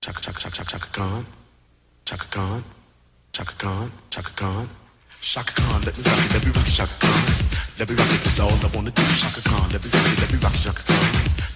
Chaka chaka chaka chaka chaka Khan, Chaka Khan, Chaka Khan, Chaka Khan, Chaka Khan. Let me rock it, let me rock it, Chaka Khan. Let me rock it, that's all I wanna do. Chaka Khan, let me rock it, let me rock it, Chaka Khan.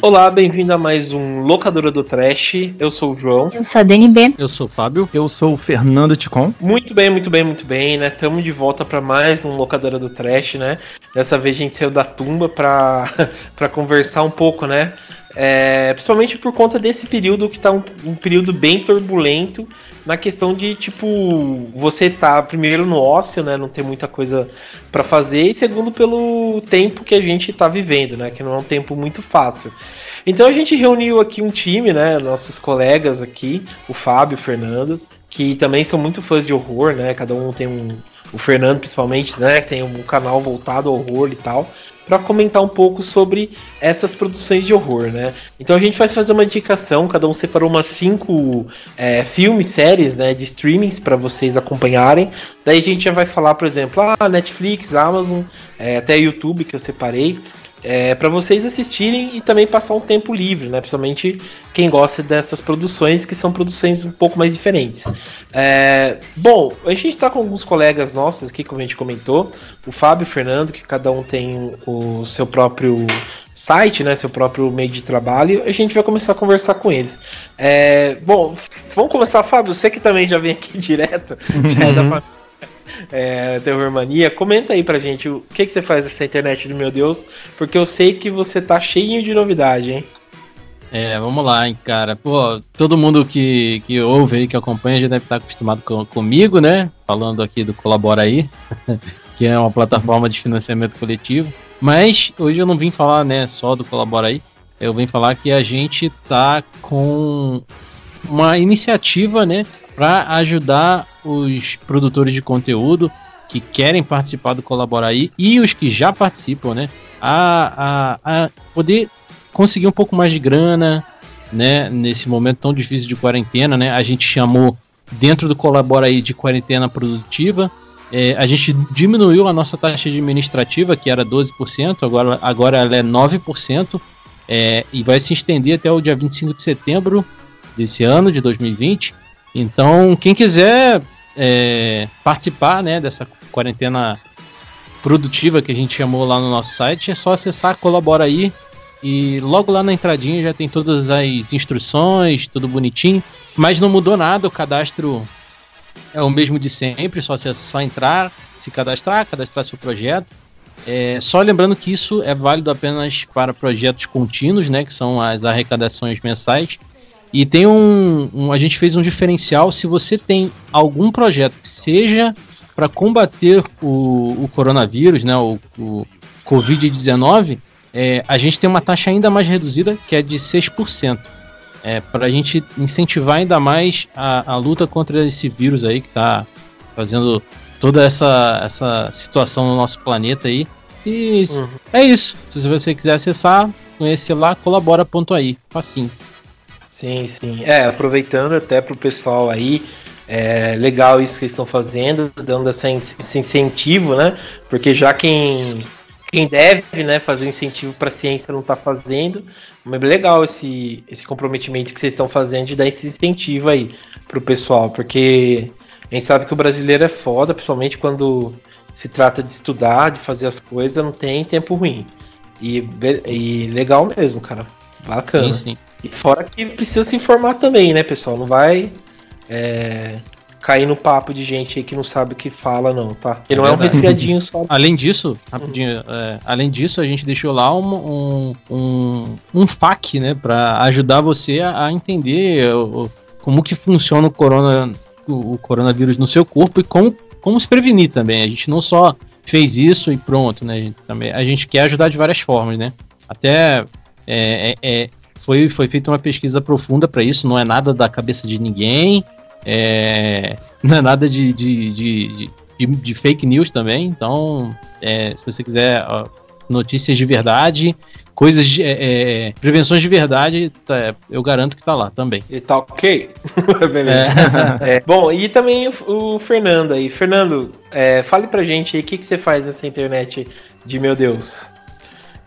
Olá, bem-vindo a mais um Locadora do Trash. Eu sou o João. Eu sou a DNB. Eu sou o Fábio. Eu sou o Fernando Ticon. Muito bem, muito bem, muito bem, né? Estamos de volta para mais um Locadora do Trash, né? Dessa vez a gente saiu da tumba para para conversar um pouco, né? É, principalmente por conta desse período que tá um, um período bem turbulento na questão de, tipo, você tá primeiro no ócio, né? Não ter muita coisa para fazer, e segundo pelo tempo que a gente tá vivendo, né? Que não é um tempo muito fácil. Então a gente reuniu aqui um time, né? Nossos colegas aqui, o Fábio o Fernando, que também são muito fãs de horror, né? Cada um tem um. O Fernando, principalmente, né? Tem um canal voltado ao horror e tal. Para comentar um pouco sobre essas produções de horror, né? Então a gente vai fazer uma indicação, cada um separou umas cinco é, filmes, séries, né, de streamings para vocês acompanharem. Daí a gente já vai falar, por exemplo, ah, Netflix, Amazon, é, até YouTube que eu separei é, para vocês assistirem e também passar um tempo livre, né? Principalmente quem gosta dessas produções, que são produções um pouco mais diferentes. É, bom, a gente está com alguns colegas nossos aqui, como a gente comentou, o Fábio e o Fernando, que cada um tem o seu próprio site, né? Seu próprio meio de trabalho. A gente vai começar a conversar com eles. É, bom, vamos começar, Fábio. Você que também já vem aqui direto, já é da família é, Terror Mania, comenta aí pra gente o que, que você faz nessa internet do meu Deus, porque eu sei que você tá cheio de novidade, hein? É, vamos lá, hein, cara. Pô, todo mundo que, que ouve aí, que acompanha, já deve estar acostumado com, comigo, né? Falando aqui do Colabora aí, que é uma plataforma de financiamento coletivo. Mas hoje eu não vim falar, né, só do Colabora aí. Eu vim falar que a gente tá com uma iniciativa, né, para ajudar os produtores de conteúdo que querem participar do Colaboraí e os que já participam, né, a, a, a poder conseguir um pouco mais de grana, né, nesse momento tão difícil de quarentena, né, a gente chamou dentro do Colaboraí de quarentena produtiva, é, a gente diminuiu a nossa taxa administrativa, que era 12%, agora, agora ela é 9%, é, e vai se estender até o dia 25 de setembro desse ano, de 2020. Então, quem quiser é, participar né, dessa quarentena produtiva que a gente chamou lá no nosso site, é só acessar Colabora aí. E logo lá na entradinha já tem todas as instruções, tudo bonitinho. Mas não mudou nada, o cadastro é o mesmo de sempre, só, só entrar, se cadastrar, cadastrar seu projeto. É, só lembrando que isso é válido apenas para projetos contínuos, né, que são as arrecadações mensais. E tem um, um, A gente fez um diferencial. Se você tem algum projeto que seja para combater o, o, coronavírus, né, o, o Covid-19, é, a gente tem uma taxa ainda mais reduzida, que é de 6%. É, para a gente incentivar ainda mais a, a luta contra esse vírus aí que está fazendo toda essa, essa situação no nosso planeta aí. E uhum. é isso. Se você quiser acessar, conhecer lá, colabora.ai. Facinho. Sim, sim. É, aproveitando até pro pessoal aí, é legal isso que estão fazendo, dando essa, esse incentivo, né? Porque já quem, quem deve né, fazer incentivo para a ciência não está fazendo, mas é legal esse, esse comprometimento que vocês estão fazendo de dar esse incentivo aí pro pessoal, porque a gente sabe que o brasileiro é foda, principalmente quando se trata de estudar, de fazer as coisas, não tem tempo ruim. E, e legal mesmo, cara. Bacana. Sim, sim. E fora que precisa se informar também, né, pessoal? Não vai é, cair no papo de gente aí que não sabe o que fala, não, tá? E não é, é um resfriadinho só. Além disso, rapidinho, é, além disso, a gente deixou lá um, um, um, um FAQ, né, pra ajudar você a, a entender o, como que funciona o, corona, o, o coronavírus no seu corpo e como, como se prevenir também. A gente não só fez isso e pronto, né? A gente, também, a gente quer ajudar de várias formas, né? Até é, é, é foi, foi feita uma pesquisa profunda para isso, não é nada da cabeça de ninguém. É, não é nada de, de, de, de, de fake news também. Então, é, se você quiser ó, notícias de verdade, coisas de. É, é, prevenções de verdade, tá, eu garanto que tá lá também. E tá ok. Beleza. É. bom, e também o, o, Fernando aí. Fernando, fale pra gente aí o que, que você faz nessa internet de meu Deus.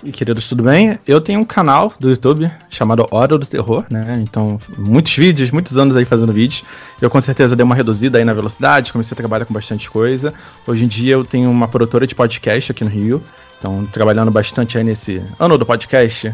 E queridos, tudo bem? Eu tenho um canal do YouTube chamado Hora do Terror, né? Então, muitos vídeos, muitos anos aí fazendo vídeos. Eu com certeza dei uma reduzida aí na velocidade, comecei a trabalhar com bastante coisa. Hoje em dia eu tenho uma produtora de podcast aqui no Rio. Então, trabalhando bastante aí nesse ano do podcast.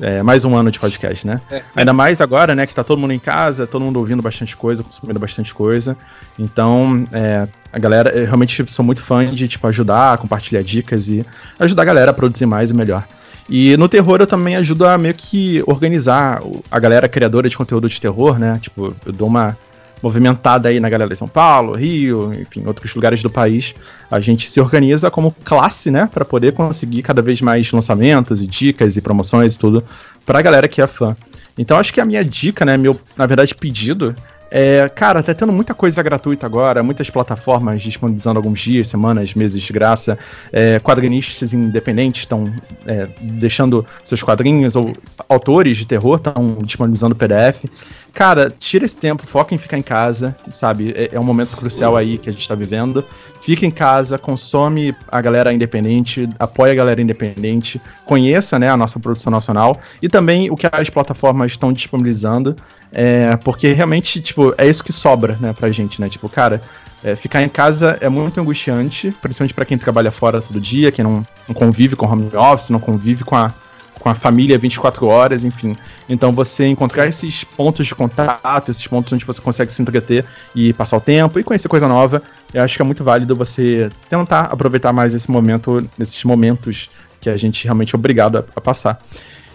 É, mais um ano de podcast, né? É. Ainda mais agora, né, que tá todo mundo em casa, todo mundo ouvindo bastante coisa, consumindo bastante coisa. Então, é, a galera, eu realmente sou muito fã de, tipo, ajudar, compartilhar dicas e ajudar a galera a produzir mais e melhor. E no terror eu também ajudo a meio que organizar a galera criadora de conteúdo de terror, né? Tipo, eu dou uma movimentada aí na galera de São Paulo, Rio, enfim, outros lugares do país. A gente se organiza como classe, né, para poder conseguir cada vez mais lançamentos e dicas e promoções e tudo pra galera que é fã. Então acho que a minha dica, né, meu, na verdade, pedido é, cara, tá tendo muita coisa gratuita agora, muitas plataformas disponibilizando alguns dias, semanas, meses de graça. É, quadrinistas independentes estão é, deixando seus quadrinhos, ou autores de terror estão disponibilizando PDF. Cara, tira esse tempo, foca em ficar em casa, sabe? É, é um momento crucial aí que a gente tá vivendo. Fica em casa, consome a galera independente, apoia a galera independente, conheça né, a nossa produção nacional e também o que as plataformas estão disponibilizando, é, porque realmente, tipo, é isso que sobra, né, pra gente, né? Tipo, cara, é, ficar em casa é muito angustiante, principalmente para quem trabalha fora todo dia, quem não, não convive com home office, não convive com a com a família 24 horas, enfim. Então você encontrar esses pontos de contato, esses pontos onde você consegue se entreter e passar o tempo e conhecer coisa nova, eu acho que é muito válido você tentar aproveitar mais esse momento, nesses momentos que a gente realmente é obrigado a, a passar.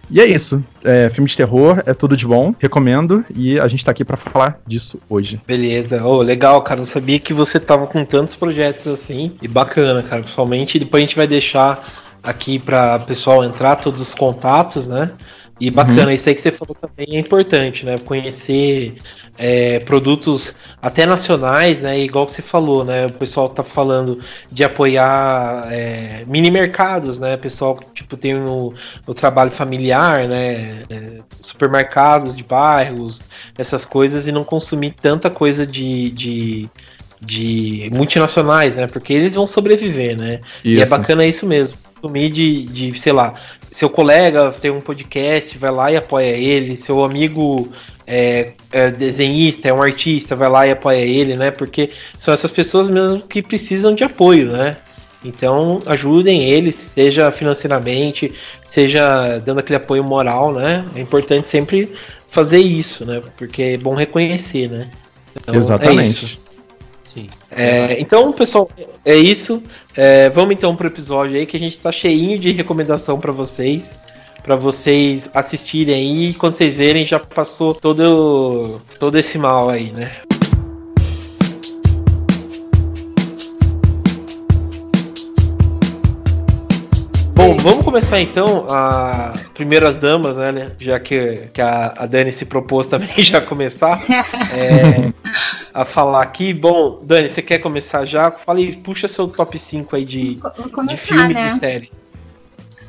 E é isso. É, filme de terror é tudo de bom, recomendo, e a gente tá aqui para falar disso hoje. Beleza. Oh, legal, cara. Não sabia que você tava com tantos projetos assim. E bacana, cara. Principalmente, depois a gente vai deixar aqui para o pessoal entrar, todos os contatos, né? E bacana, uhum. isso aí que você falou também é importante, né? Conhecer é, produtos até nacionais, né? Igual que você falou, né? O pessoal tá falando de apoiar é, mini mercados, né? Pessoal tipo tem o, o trabalho familiar, né? É, supermercados de bairros, essas coisas e não consumir tanta coisa de, de de multinacionais, né? Porque eles vão sobreviver, né? Isso. E é bacana isso mesmo consumir de, de, sei lá, seu colega tem um podcast, vai lá e apoia ele, seu amigo é, é, desenhista, é um artista, vai lá e apoia ele, né? Porque são essas pessoas mesmo que precisam de apoio, né? Então ajudem eles, seja financeiramente, seja dando aquele apoio moral, né? É importante sempre fazer isso, né? Porque é bom reconhecer, né? Então, Exatamente. É Sim. É, então, pessoal, é isso. É, vamos então pro episódio aí que a gente tá cheinho de recomendação para vocês. para vocês assistirem aí. Quando vocês verem, já passou todo, todo esse mal aí, né? Começar então a primeiras damas, né? Já que, que a, a Dani se propôs também já começar é, a falar aqui. Bom, Dani, você quer começar já? Fale, puxa seu top 5 aí de, começar, de filme né? de série.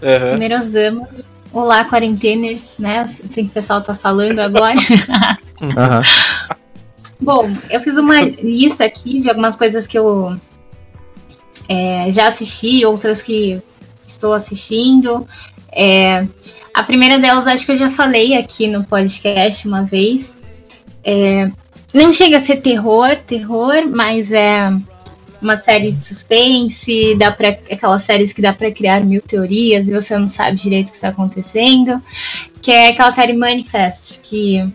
Uhum. Primeiras damas. Olá, quarenteners, né? Assim que o pessoal tá falando agora. uhum. Bom, eu fiz uma lista aqui de algumas coisas que eu é, já assisti, outras que estou assistindo. É, a primeira delas, acho que eu já falei aqui no podcast uma vez. É, não chega a ser terror, terror, mas é uma série de suspense, dá pra, aquelas séries que dá para criar mil teorias e você não sabe direito o que está acontecendo, que é aquela série Manifest, que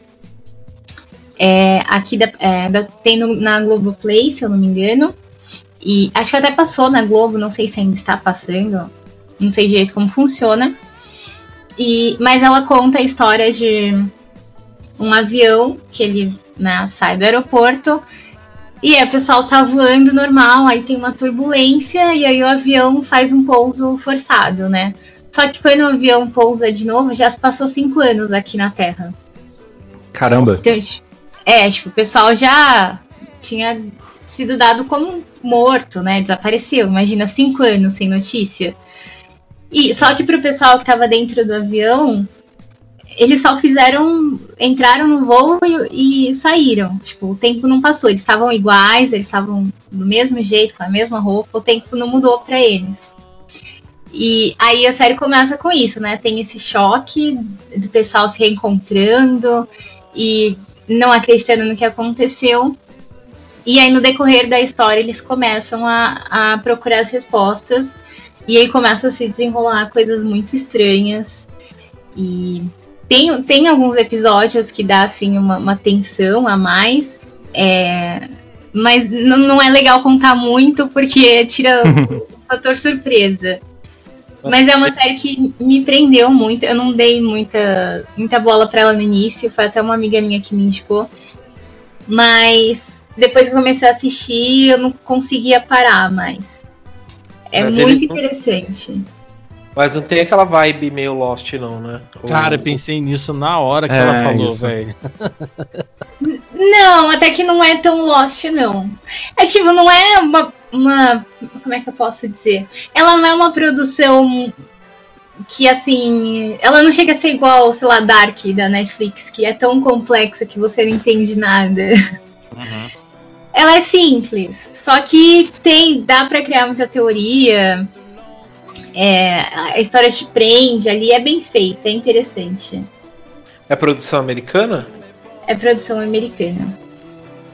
é, aqui da, é, da, tem no, na Globoplay, se eu não me engano, e acho que até passou na Globo, não sei se ainda está passando, não sei direito como funciona. E, mas ela conta a história de um avião que ele né, sai do aeroporto e aí o pessoal tá voando normal, aí tem uma turbulência e aí o avião faz um pouso forçado, né? Só que quando o avião pousa de novo, já se passou cinco anos aqui na Terra. Caramba! Então, É, tipo, o pessoal já tinha sido dado como morto, né? Desapareceu. Imagina cinco anos sem notícia. E só que pro pessoal que tava dentro do avião, eles só fizeram. entraram no voo e, e saíram. Tipo, o tempo não passou. Eles estavam iguais, eles estavam do mesmo jeito, com a mesma roupa, o tempo não mudou para eles. E aí a série começa com isso, né? Tem esse choque do pessoal se reencontrando e não acreditando no que aconteceu. E aí, no decorrer da história, eles começam a, a procurar as respostas. E aí começa a se desenrolar coisas muito estranhas. E tem, tem alguns episódios que dá assim uma, uma tensão a mais. É, mas não, é legal contar muito porque tira o fator surpresa. Mas é uma série que me prendeu muito. Eu não dei muita, muita bola para ela no início. Foi até uma amiga minha que me indicou. Mas depois que eu comecei a assistir, eu não conseguia parar mais. É Mas muito interessante. Mas não tem aquela vibe meio Lost, não, né? Cara, eu pensei nisso na hora que é, ela falou, velho. Não, até que não é tão Lost, não. É tipo, não é uma, uma. Como é que eu posso dizer? Ela não é uma produção que assim, ela não chega a ser igual, sei lá, Dark da Netflix, que é tão complexa que você não entende nada. Uhum. Ela é simples, só que tem, dá para criar muita teoria. É, a história te prende ali, é bem feita, é interessante. É produção americana? É produção americana.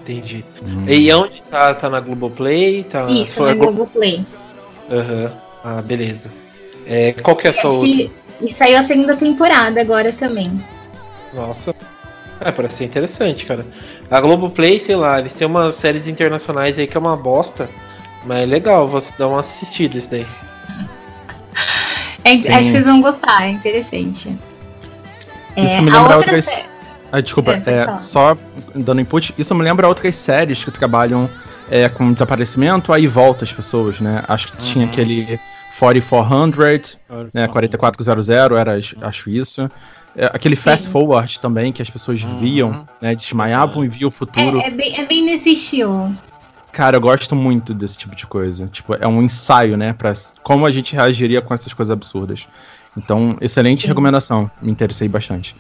Entendi. Hum. E onde tá? Tá na Globoplay? Tá Isso, na Globoplay. Aham. Uhum. Ah, beleza. É, qual que é a sua outra? E saiu a segunda temporada agora também. Nossa. É, parece ser interessante, cara. A Globoplay, sei lá, eles têm umas séries internacionais aí que é uma bosta. Mas é legal, você dá uma assistida isso daí. É, acho que vocês vão gostar, é interessante. Isso é, me lembra outras... Sé... Ah, desculpa, é, é só dando input, isso me lembra outras séries que trabalham é, com desaparecimento, aí volta as pessoas, né? Acho que uhum. tinha aquele 4400, né, 4400, era, acho isso. É, aquele Sim. fast forward também, que as pessoas uhum. viam, né? Desmaiavam e viam o futuro. É, é, bem, é bem nesse estilo. Cara, eu gosto muito desse tipo de coisa. Tipo, é um ensaio, né? Pra como a gente reagiria com essas coisas absurdas. Então, excelente Sim. recomendação. Me interessei bastante.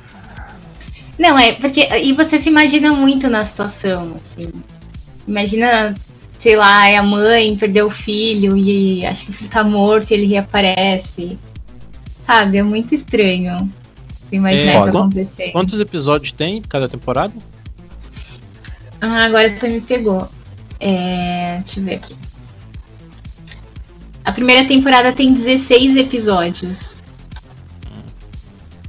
Não, é porque. E você se imagina muito na situação, assim. Imagina, sei lá, é a mãe perdeu o filho e acho que o filho tá morto e ele reaparece. Sabe? É muito estranho. Imaginar é, isso acontecer. Quantos episódios tem cada temporada? Ah, agora você me pegou. É, deixa eu ver aqui. A primeira temporada tem 16 episódios.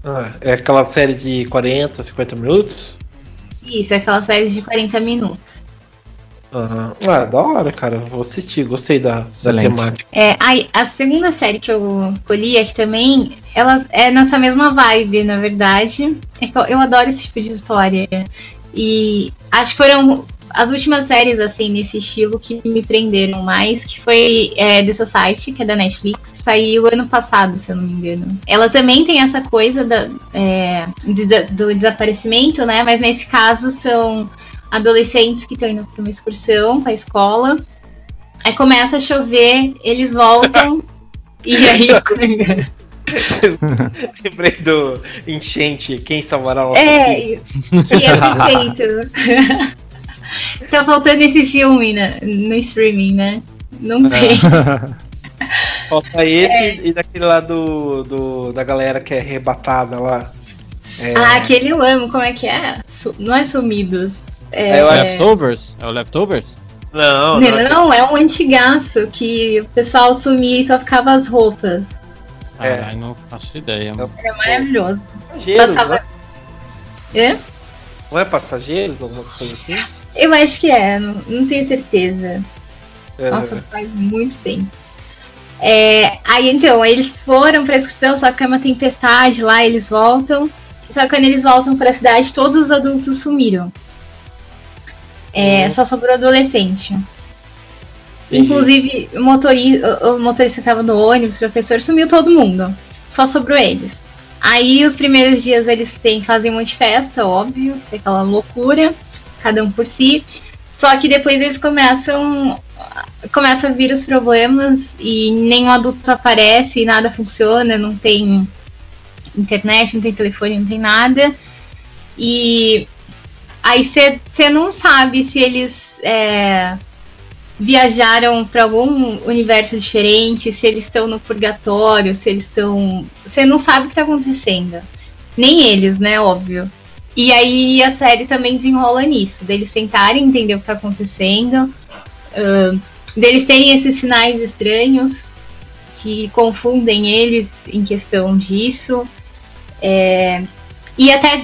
Ah, é aquela série de 40, 50 minutos? Isso, é aquela série de 40 minutos. Uhum. Ah, da hora, cara. Vou assistir, gostei da, da temática. É, a, a segunda série que eu colhi aqui também, ela é nessa mesma vibe, na verdade. É que eu, eu adoro esse tipo de história. E acho que foram as últimas séries, assim, nesse estilo que me prenderam mais, que foi é, The Society, que é da Netflix, saiu ano passado, se eu não me engano. Ela também tem essa coisa da, é, de, do desaparecimento, né? Mas nesse caso são adolescentes que estão indo para uma excursão com a escola. Aí começa a chover, eles voltam e aí. Lembrei do enchente, quem salvará o É, que é perfeito. tá faltando esse filme né, no streaming, né? Não é. tem. Falta esse é. e daquele lá do, do, da galera que é arrebatada lá. É... Ah, aquele eu amo, como é que é? Não é Sumidos. É, é o Leftovers? É o Leftovers? Não, não, não, é um antigaço que o pessoal sumia e só ficava as roupas. É, não faço ideia. Mano. É maravilhoso. Passageiros, Passava... né? É? Não é passageiros, alguma coisa assim? Eu acho que é, não, não tenho certeza. É, Nossa, é. faz muito tempo. É, aí então, eles foram pra excursão, só que é uma tempestade lá, eles voltam. Só que quando eles voltam pra cidade, todos os adultos sumiram. É, uhum. Só sobrou adolescente. Inclusive, o motorista, o motorista tava no ônibus, o professor, sumiu todo mundo. Só sobrou eles. Aí, os primeiros dias, eles têm, fazem um monte de festa, óbvio, aquela loucura. cada um por si. Só que depois eles começam começa a vir os problemas e nenhum adulto aparece, nada funciona, não tem internet, não tem telefone, não tem nada. E aí você não sabe se eles é, viajaram para algum universo diferente, se eles estão no purgatório, se eles estão. Você não sabe o que está acontecendo. Nem eles, né? Óbvio. E aí a série também desenrola nisso, deles tentarem entender o que está acontecendo, uh, deles terem esses sinais estranhos que confundem eles em questão disso. É, e até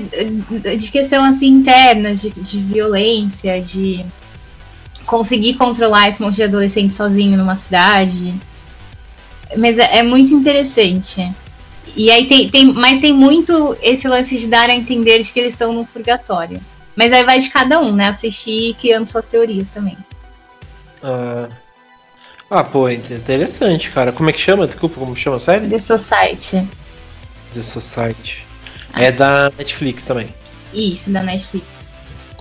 de questão assim interna, de, de violência, de conseguir controlar esse monte de adolescente sozinho numa cidade. Mas é, é muito interessante. E aí tem, tem, mas tem muito esse lance de dar a entender de que eles estão no purgatório. Mas aí vai de cada um, né? Assistir e criando suas teorias também. Ah, ah, pô, interessante, cara. Como é que chama? Desculpa, como chama a série? The Society. The Society. É da Netflix também. Isso, da Netflix.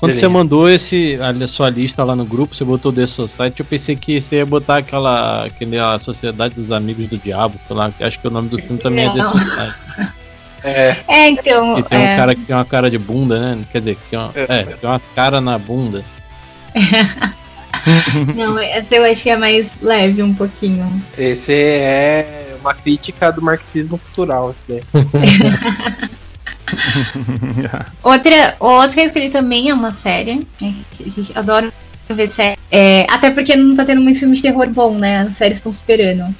Quando Beleza. você mandou esse, a sua lista lá no grupo, você botou The Society, eu pensei que você ia botar aquela, aquela Sociedade dos Amigos do Diabo, sei lá, acho que o nome do filme também Não. é The Society. É. é, então. E tem é... um cara que tem uma cara de bunda, né? Quer dizer, que tem uma, é, é tem uma cara na bunda. Não, esse eu acho que é mais leve um pouquinho. Esse é uma crítica do marxismo cultural, esse daí. outra, outra coisa que ele também é uma série, né, a gente adora ver série. É, até porque não tá tendo muito filme de terror bom, né? As séries estão superando.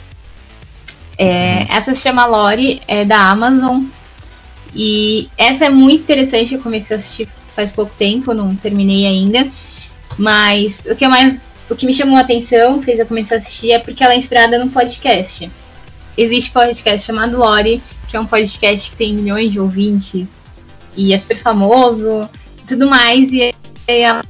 É, uhum. Essa se chama Lore, é da Amazon. E essa é muito interessante, eu comecei a assistir faz pouco tempo, não terminei ainda. Mas o que mais. O que me chamou a atenção, fez eu começar a assistir, é porque ela é inspirada num podcast. Existe um podcast chamado Lore, que é um podcast que tem milhões de ouvintes e é super famoso e tudo mais. E ela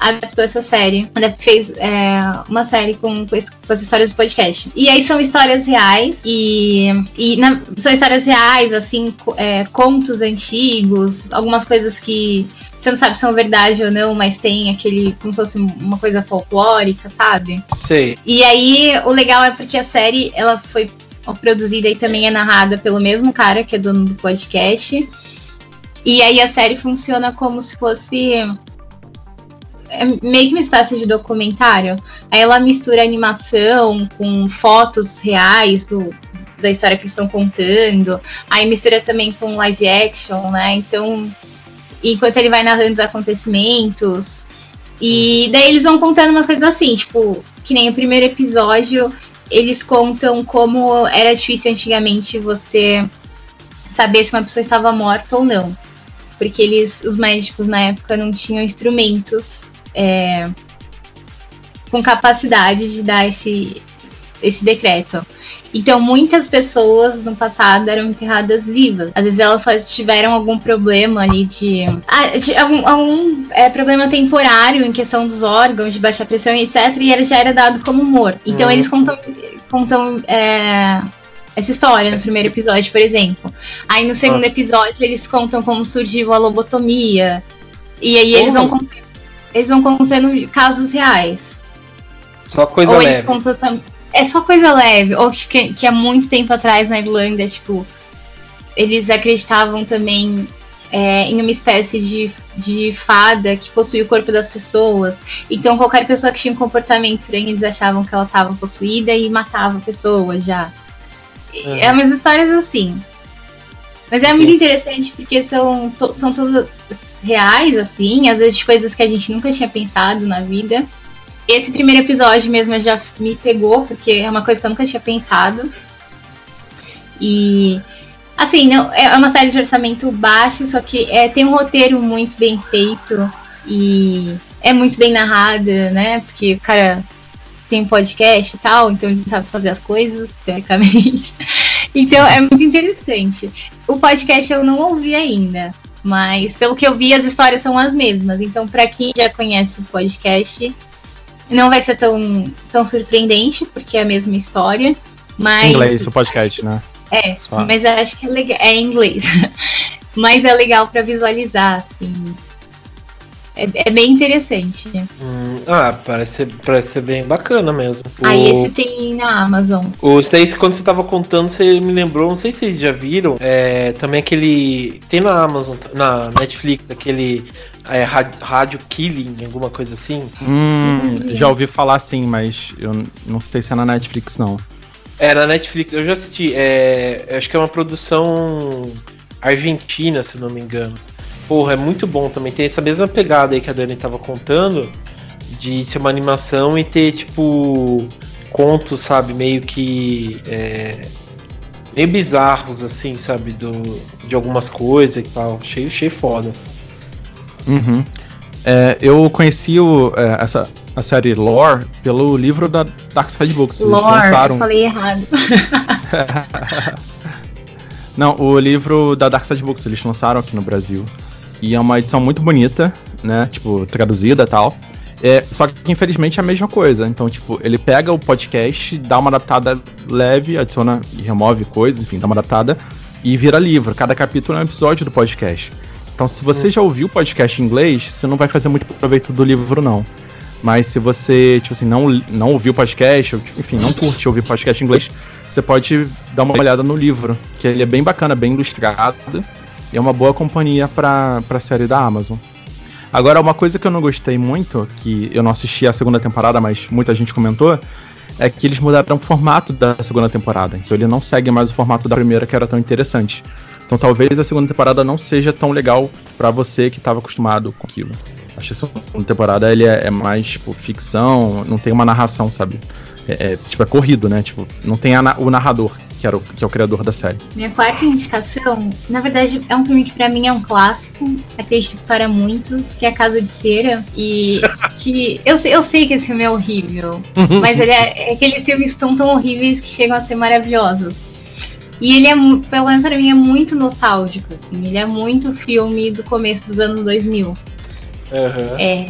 adaptou essa série. Fez é, uma série com, com, as histórias do podcast. E aí são histórias reais e, e na, são histórias reais, assim, é, contos antigos, algumas coisas que você não sabe se são verdade ou não, mas tem aquele, como se fosse uma coisa folclórica, sabe? Sei. E aí o legal é porque a série ela foi produzida e também é narrada pelo mesmo cara que é dono do podcast. E aí a série funciona como se fosse é meio que uma espécie de documentário. Aí ela mistura animação com fotos reais do, da história que estão contando. Aí mistura também com live action, né? Então, enquanto ele vai narrando os acontecimentos. E daí eles vão contando umas coisas assim, tipo, que nem o primeiro episódio eles contam como era difícil antigamente você saber se uma pessoa estava morta ou não. Porque eles, os médicos na época não tinham instrumentos é, com capacidade de dar esse, esse decreto. Então, muitas pessoas no passado eram enterradas vivas. Às vezes elas só tiveram algum problema ali de. Ah, de algum, algum é, problema temporário em questão dos órgãos, de baixa pressão e etc. E ele já era dado como morto. Então, uhum. eles contam. contam é, essa história no primeiro episódio, por exemplo. Aí no segundo ah. episódio eles contam como surgiu a lobotomia. E aí eles uhum. vão eles vão contando casos reais. Só coisa Ou leve. eles contam também é só coisa leve. Ou que, que há muito tempo atrás na Irlanda, tipo, eles acreditavam também é, em uma espécie de, de fada que possuía o corpo das pessoas. Então, qualquer pessoa que tinha um comportamento estranho, eles achavam que ela estava possuída e matava a pessoa já. Uhum. É umas histórias assim. Mas é muito interessante porque são, to, são todas reais, assim, às vezes de coisas que a gente nunca tinha pensado na vida. Esse primeiro episódio mesmo já me pegou, porque é uma coisa que eu nunca tinha pensado. E assim, não, é uma série de orçamento baixo, só que é, tem um roteiro muito bem feito e é muito bem narrada, né? Porque o cara tem um podcast e tal, então ele sabe fazer as coisas, teoricamente. Então é muito interessante. O podcast eu não ouvi ainda, mas pelo que eu vi, as histórias são as mesmas. Então, para quem já conhece o podcast, não vai ser tão, tão surpreendente, porque é a mesma história. Mas. Em inglês, o podcast, né? É, Só. mas eu acho que é legal. É em inglês. mas é legal para visualizar, assim. É, é bem interessante. Hum, ah, parece ser, parece ser bem bacana mesmo. Aí o... esse tem na Amazon. O, daí, quando você tava contando, você me lembrou, não sei se vocês já viram, é, também aquele. Tem na Amazon, na Netflix, aquele é, rádio Killing, alguma coisa assim. Hum, já ouvi falar sim, mas eu não sei se é na Netflix não. É, na Netflix, eu já assisti. É, acho que é uma produção argentina, se não me engano. Porra, é muito bom também. Tem essa mesma pegada aí que a Dani tava contando, de ser uma animação e ter, tipo, contos, sabe, meio que. É, meio bizarros, assim, sabe, do, de algumas coisas e tal. Achei, achei foda. Uhum. É, eu conheci o, é, essa, a série Lore pelo livro da Dark Side Books. Lore, lançaram... eu falei errado. Não, o livro da Dark Side Books eles lançaram aqui no Brasil. E é uma edição muito bonita, né? Tipo, traduzida e tal. É, só que infelizmente é a mesma coisa. Então, tipo, ele pega o podcast, dá uma adaptada leve, adiciona e remove coisas, enfim, dá uma adaptada e vira livro. Cada capítulo é um episódio do podcast. Então, se você hum. já ouviu o podcast em inglês, você não vai fazer muito proveito do livro, não. Mas se você, tipo assim, não, não ouviu o podcast, enfim, não curte ouvir podcast em inglês, você pode dar uma olhada no livro, que ele é bem bacana, bem ilustrado e é uma boa companhia para a série da Amazon. Agora, uma coisa que eu não gostei muito, que eu não assisti a segunda temporada, mas muita gente comentou, é que eles mudaram o formato da segunda temporada. Então ele não segue mais o formato da primeira, que era tão interessante. Então talvez a segunda temporada não seja tão legal para você que estava acostumado com aquilo. Acho que a segunda temporada ele é, é mais, tipo, ficção, não tem uma narração, sabe? É, é, tipo, é corrido, né? Tipo, não tem a, o narrador que, era o, que é o criador da série. Minha quarta indicação, na verdade, é um filme que pra mim é um clássico, acredito que para muitos, que é A Casa de Cera. E que eu, eu sei que esse filme é horrível, mas ele é, é aqueles filmes que são tão horríveis que chegam a ser maravilhosos. E ele é, pelo menos pra mim, é muito nostálgico, assim. Ele é muito filme do começo dos anos 2000. Uhum. É,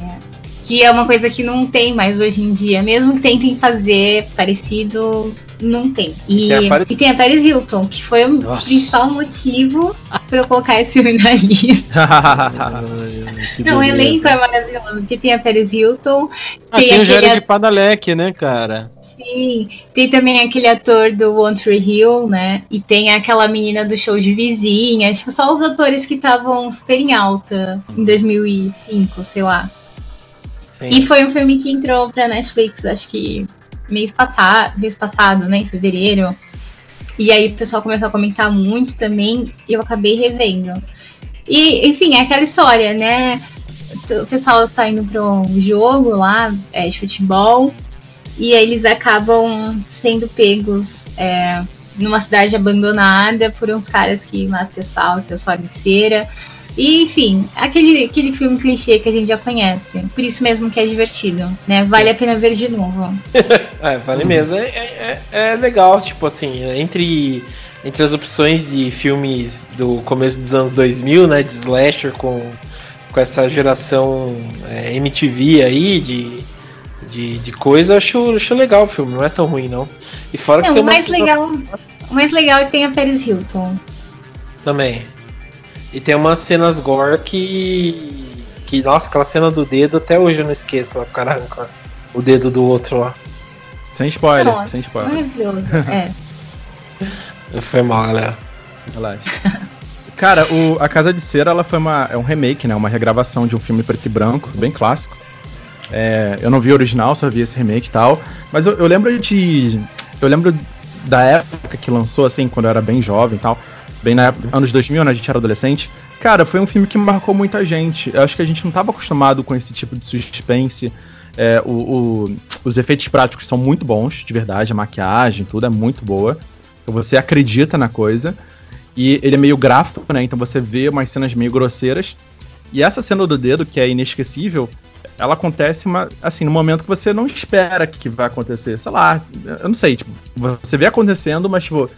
que é uma coisa que não tem mais hoje em dia. Mesmo que tentem fazer parecido, não tem. E, tem a, e tem a Paris Hilton, que foi o Nossa. principal motivo pra eu colocar esse filme na lista. não, o elenco é maravilhoso, porque tem a Paris Hilton. Ah, tem, tem o Jared Padalecki, né, cara? Sim, tem também aquele ator do One Tree Hill, né? E tem aquela menina do show de vizinha. Tipo, só os atores que estavam super em alta em 2005, sei lá. Sim. E foi um filme que entrou pra Netflix, acho que mês passado, mês passado, né, em fevereiro. E aí o pessoal começou a comentar muito também e eu acabei revendo. E, enfim, é aquela história, né? O pessoal tá indo para um jogo lá é, de futebol e aí eles acabam sendo pegos é, numa cidade abandonada por uns caras que matam pessoal, transformam em. E, enfim, aquele, aquele filme clichê que a gente já conhece. Por isso mesmo que é divertido, né? Vale a pena ver de novo. é, vale mesmo. É, é, é, legal, tipo assim, entre, entre as opções de filmes do começo dos anos 2000, né? De slasher com, com essa geração é, MTV aí, de, de, de coisa, acho, acho legal o filme, não é tão ruim, não. E fora não, que tem o mais legal O mais legal é que tem a Paris Hilton. Também. E tem umas cenas gore que. Que, nossa, aquela cena do dedo até hoje eu não esqueço lá, caramba, o dedo do outro lá. Sem spoiler, nossa, sem spoiler. Maravilhoso, é. Foi mal, galera. Relaxa. Cara, o, a Casa de Cera ela foi uma, é um remake, né? Uma regravação de um filme preto e branco, bem clássico. É, eu não vi o original, só vi esse remake e tal. Mas eu, eu lembro de. Eu lembro da época que lançou, assim, quando eu era bem jovem e tal bem na época, anos 2000, né, a gente era adolescente. Cara, foi um filme que marcou muita gente. Eu acho que a gente não estava acostumado com esse tipo de suspense. É, o, o, os efeitos práticos são muito bons, de verdade. A maquiagem, tudo é muito boa. Você acredita na coisa. E ele é meio gráfico, né? Então você vê umas cenas meio grosseiras. E essa cena do dedo, que é inesquecível, ela acontece uma, assim, no momento que você não espera que vai acontecer. Sei lá, eu não sei, tipo, você vê acontecendo, mas, tipo,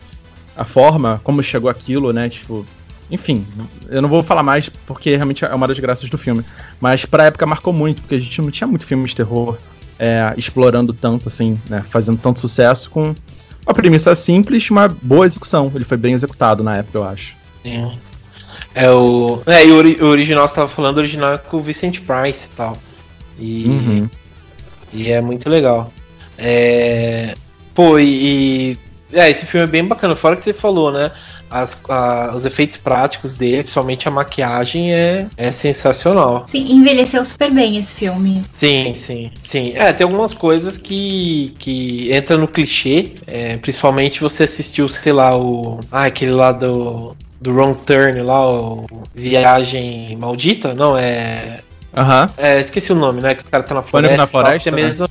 a forma como chegou aquilo, né? Tipo, enfim, eu não vou falar mais porque realmente é uma das graças do filme. Mas pra época marcou muito, porque a gente não tinha muito filme de terror é, explorando tanto, assim, né? Fazendo tanto sucesso com uma premissa simples, uma boa execução. Ele foi bem executado na época, eu acho. Sim. É o. É, e o, original, você tava falando, o original é com o Vicente Price e tal. E. Uhum. E é muito legal. É. Pô, e, e. É, esse filme é bem bacana, fora que você falou, né? As, a, os efeitos práticos dele, principalmente a maquiagem, é, é sensacional. Sim, envelheceu super bem esse filme. Sim, sim, sim. É, tem algumas coisas que, que entra no clichê, é, principalmente você assistiu, sei lá, o. Ah, aquele lá do. Do Wrong Turn lá, o Viagem Maldita? Não, é. Aham. Uhum. É, esqueci o nome, né? Que os caras estão tá na floresta. Pânico na floresta. Tal, é né? mesmo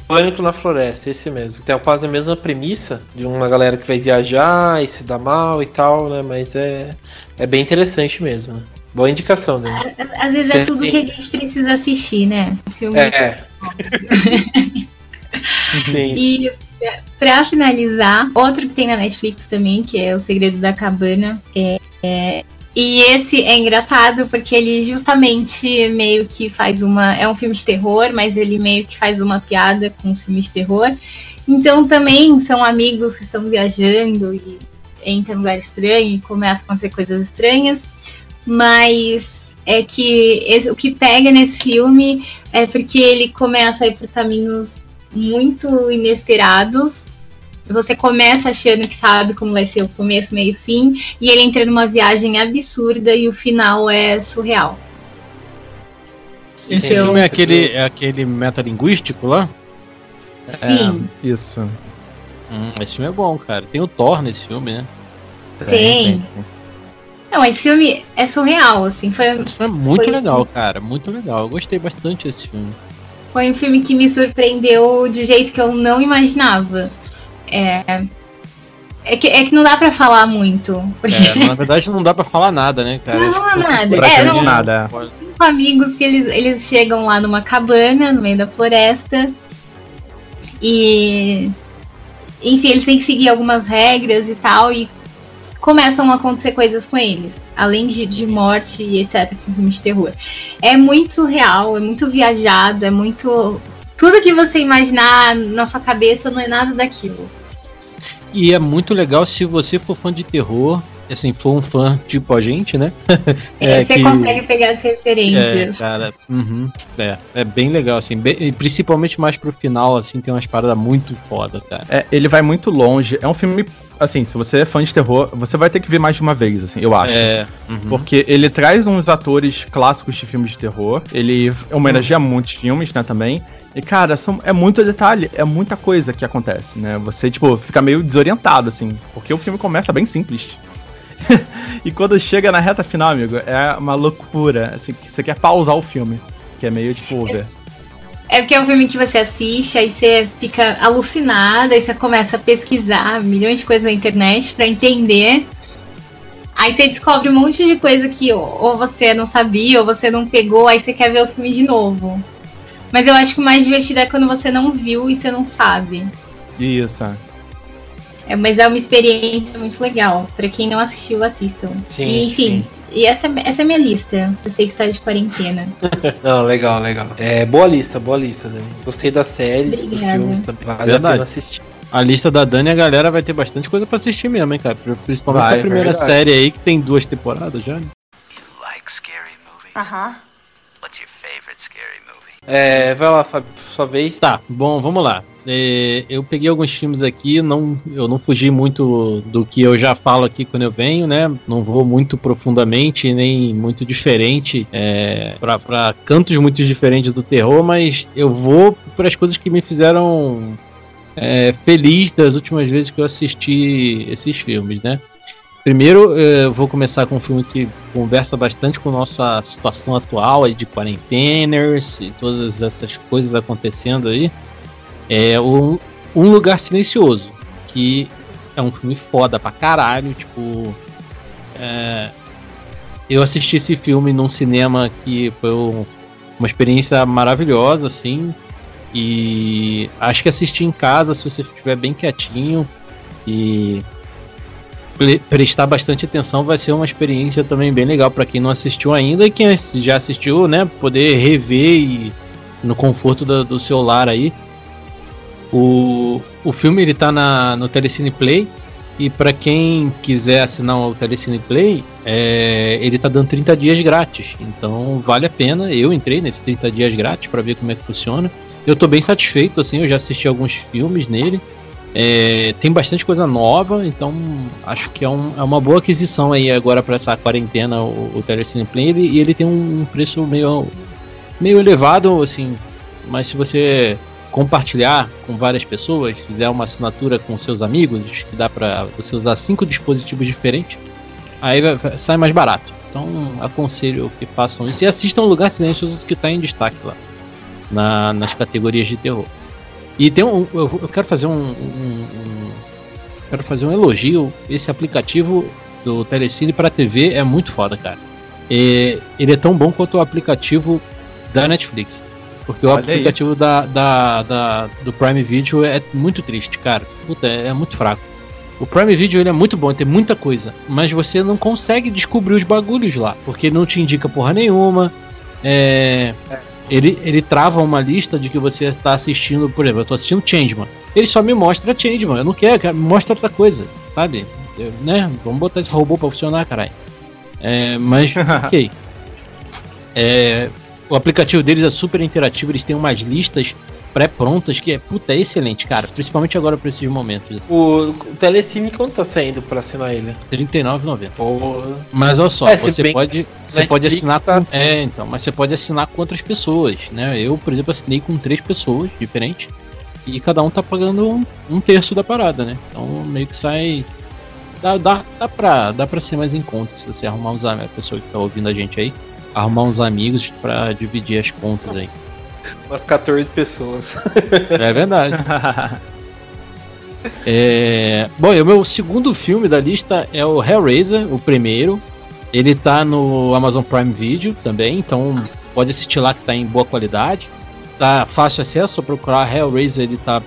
Pânico na Floresta, esse mesmo. Tem quase a mesma premissa de uma galera que vai viajar e se dá mal e tal, né? Mas é, é bem interessante mesmo. Né? Boa indicação, né? Às vezes é tudo que a gente precisa assistir, né? Filme é. e pra finalizar, outro que tem na Netflix também, que é O Segredo da Cabana, é, é e esse é engraçado porque ele justamente meio que faz uma. É um filme de terror, mas ele meio que faz uma piada com os filmes de terror. Então também são amigos que estão viajando e entram em lugar estranho e começam a acontecer coisas estranhas. Mas é que esse, o que pega nesse filme é porque ele começa a ir por caminhos muito inesperados você começa achando que sabe como vai ser o começo, meio e fim, e ele entra numa viagem absurda e o final é surreal. Esse filme é aquele, é aquele metalinguístico lá? Sim. É, isso. Hum, esse filme é bom, cara. Tem o Thor nesse filme, né? Tem. tem. Não, esse filme é surreal, assim. Foi, esse filme é muito legal, cara. Muito legal. Eu gostei bastante desse filme. Foi um filme que me surpreendeu de um jeito que eu não imaginava. É. É que, é que não dá pra falar muito. Porque... É, na verdade não dá pra falar nada, né, cara? Não, é, tipo, nada. É, não, nada. Cinco amigos que eles, eles chegam lá numa cabana, no meio da floresta. E. Enfim, eles têm que seguir algumas regras e tal. E começam a acontecer coisas com eles. Além de, de morte e etc. Filmes de terror. É muito surreal, é muito viajado, é muito. Tudo que você imaginar na sua cabeça não é nada daquilo. E é muito legal se você for fã de terror, assim, for um fã tipo a gente, né? É, é você que... consegue pegar as referências. É, cara, uhum, é, é bem legal, assim, bem, principalmente mais pro final, assim, tem umas paradas muito foda, cara. É, ele vai muito longe, é um filme, assim, se você é fã de terror, você vai ter que ver mais de uma vez, assim, eu acho. É. Uhum. Porque ele traz uns atores clássicos de filmes de terror, ele homenageia uhum. muitos filmes, né, também, e, cara, são, é muito detalhe, é muita coisa que acontece, né? Você, tipo, fica meio desorientado, assim, porque o filme começa bem simples. e quando chega na reta final, amigo, é uma loucura. Assim, você quer pausar o filme, que é meio, tipo, over. É porque é um filme que você assiste, aí você fica alucinado, aí você começa a pesquisar milhões de coisas na internet para entender. Aí você descobre um monte de coisa que ou você não sabia, ou você não pegou, aí você quer ver o filme de novo. Mas eu acho que o mais divertido é quando você não viu e você não sabe. Isso. É, mas é uma experiência muito legal. Para quem não assistiu, assistam. Sim, e, enfim, sim. e essa, essa é a minha lista. Eu sei que está de quarentena. não, legal, legal. É boa lista, boa lista. Né? Gostei das séries, Obrigada. dos filmes também. Vale Verdade. a pena assistir. A lista da Dani, a galera vai ter bastante coisa para assistir mesmo, hein, cara? Principalmente vai, essa primeira série aí que tem duas temporadas já. Né? You like scary movies? Uh -huh. What's your favorite scary movie? É, vai lá, Fábio, sua vez. Tá, bom, vamos lá. É, eu peguei alguns filmes aqui, não, eu não fugi muito do que eu já falo aqui quando eu venho, né? Não vou muito profundamente, nem muito diferente, é, para cantos muito diferentes do terror, mas eu vou para as coisas que me fizeram é, feliz das últimas vezes que eu assisti esses filmes, né? Primeiro, eu vou começar com um filme que conversa bastante com nossa situação atual de quarenteners e todas essas coisas acontecendo aí. É o Um Lugar Silencioso, que é um filme foda pra caralho, tipo... É, eu assisti esse filme num cinema que foi um, uma experiência maravilhosa, assim, e acho que assistir em casa, se você estiver bem quietinho e prestar bastante atenção vai ser uma experiência também bem legal para quem não assistiu ainda e quem já assistiu, né, poder rever e, no conforto do, do aí. O, o filme ele tá na, no Telecine Play E para quem quiser assinar o Telecine Play, é, ele tá dando 30 dias grátis. Então vale a pena. Eu entrei nesses 30 dias grátis para ver como é que funciona. Eu tô bem satisfeito, assim, eu já assisti alguns filmes nele. É, tem bastante coisa nova, então acho que é, um, é uma boa aquisição aí agora para essa quarentena o, o Telecine Play. Ele, e ele tem um preço meio, meio elevado, assim, mas se você compartilhar com várias pessoas, fizer uma assinatura com seus amigos, que dá para você usar cinco dispositivos diferentes, aí vai, sai mais barato. Então aconselho que façam isso e assistam Lugar Silencioso que está em destaque lá na, nas categorias de terror. E tem um, eu, eu quero fazer um, um, um, quero fazer um elogio. Esse aplicativo do Telecine para TV é muito foda, cara. E, ele é tão bom quanto o aplicativo da Netflix. Porque Olha o aplicativo da, da, da, do Prime Video é muito triste, cara. Puta, é, é muito fraco. O Prime Video ele é muito bom, tem muita coisa, mas você não consegue descobrir os bagulhos lá, porque não te indica porra nenhuma. É, ele, ele trava uma lista de que você está assistindo, por exemplo, eu estou assistindo Changeman. Ele só me mostra Changeman, eu não quero, quero me mostra outra coisa, sabe? Eu, né? Vamos botar esse robô para funcionar, caralho. É, mas, ok. É, o aplicativo deles é super interativo, eles têm umas listas pré-prontas que é, puta, é excelente, cara. Principalmente agora pra esses momentos. O, o Telecine quanto tá saindo pra assinar ele? R$39,90. Mas olha só, é, você pode. Você pode assinar tá... com. É, então, mas você pode assinar com outras pessoas, né? Eu, por exemplo, assinei com três pessoas diferentes. E cada um tá pagando um, um terço da parada, né? Então meio que sai. Dá, dá, dá, pra, dá pra ser mais em conta se você arrumar uns amigos, a pessoa que tá ouvindo a gente aí, arrumar uns amigos pra dividir as contas aí. Umas 14 pessoas. É verdade. é... Bom, o meu segundo filme da lista é o Hellraiser, o primeiro. Ele tá no Amazon Prime Video também, então pode assistir lá que tá em boa qualidade. Tá fácil acesso, procurar Hellraiser, ele tá,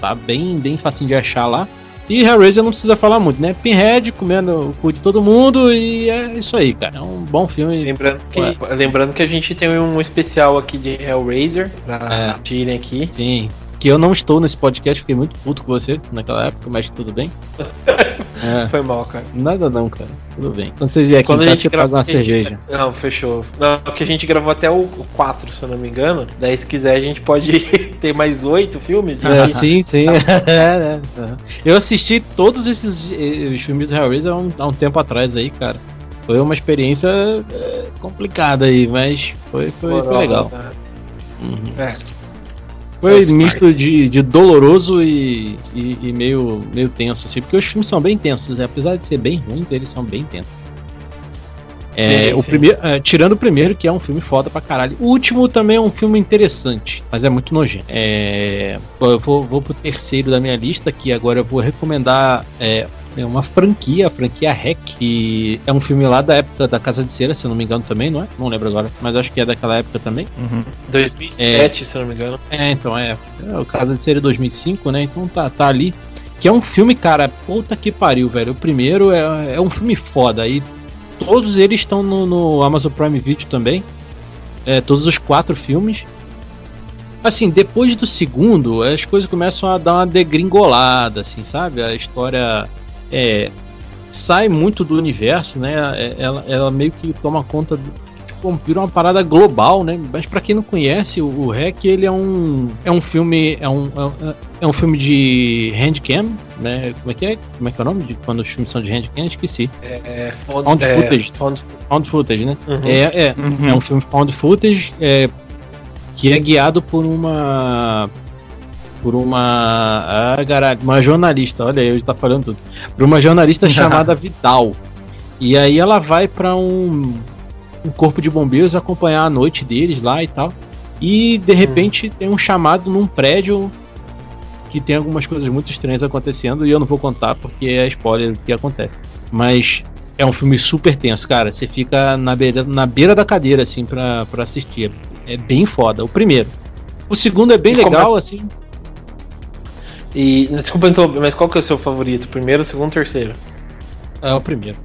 tá bem, bem facinho de achar lá. E Hellraiser não precisa falar muito, né? Pinhead comendo o cu de todo mundo e é isso aí, cara. É um bom filme. Lembrando que, lembrando que a gente tem um especial aqui de Hellraiser pra é. tirem aqui. Sim. Que eu não estou nesse podcast, fiquei muito puto com você naquela época, mas tudo bem. É. Foi mal, cara. Nada não, cara. Tudo bem. Quando você vier aqui, Quando a gente paga uma cerveja. Não, fechou. Não, porque a gente gravou até o 4, se eu não me engano. Daí, se quiser, a gente pode ter mais oito filmes. É, sim, sim. É, é. Eu assisti todos esses eh, filmes do Hellraiser há um, há um tempo atrás aí, cara. Foi uma experiência é, complicada aí, mas foi, foi, foi legal. Né? Uhum. É. Foi misto de, de doloroso e, e, e, meio, meio tenso, assim, porque os filmes são bem tensos, né? apesar de ser bem ruins, eles são bem tensos. É, sim, o sim. primeiro, é, tirando o primeiro, que é um filme foda pra caralho. O último também é um filme interessante, mas é muito nojento. É, eu vou, vou pro terceiro da minha lista, que agora eu vou recomendar é, é uma franquia, a franquia Hack, que é um filme lá da época da Casa de Cera, se eu não me engano também, não é? Não lembro agora, mas acho que é daquela época também. Uhum. 2007, é, se eu não me engano. É, então é. é o Casa de Cera 2005, né? Então tá, tá ali. Que é um filme, cara, puta que pariu, velho. O primeiro é, é um filme foda. E todos eles estão no, no Amazon Prime Video também. É, todos os quatro filmes. Assim, depois do segundo, as coisas começam a dar uma degringolada, assim, sabe? A história é, sai muito do universo, né? É, ela, ela meio que toma conta do, tipo, vira uma parada global, né? Mas para quem não conhece, o, o Hack ele é um é um filme é um, é, é um filme de handcam, né? Como é que é? Como é que é o nome de quando os filmes são de handcam? Esqueci. É, é found, found é, footage. Found, found footage, né? Uhum. É, é, uhum. é um filme found footage é, que é guiado por uma por uma. Ah, caralho, uma jornalista, olha aí, eu tá falando tudo. Por uma jornalista chamada Vidal. E aí ela vai para um, um corpo de bombeiros acompanhar a noite deles lá e tal. E de repente hum. tem um chamado num prédio que tem algumas coisas muito estranhas acontecendo e eu não vou contar porque é spoiler do que acontece. Mas é um filme super tenso, cara. Você fica na beira, na beira da cadeira, assim, pra, pra assistir. É bem foda. O primeiro. O segundo é bem e legal, é... assim. E desculpa, então, mas qual que é o seu favorito? Primeiro, segundo, terceiro? É o primeiro.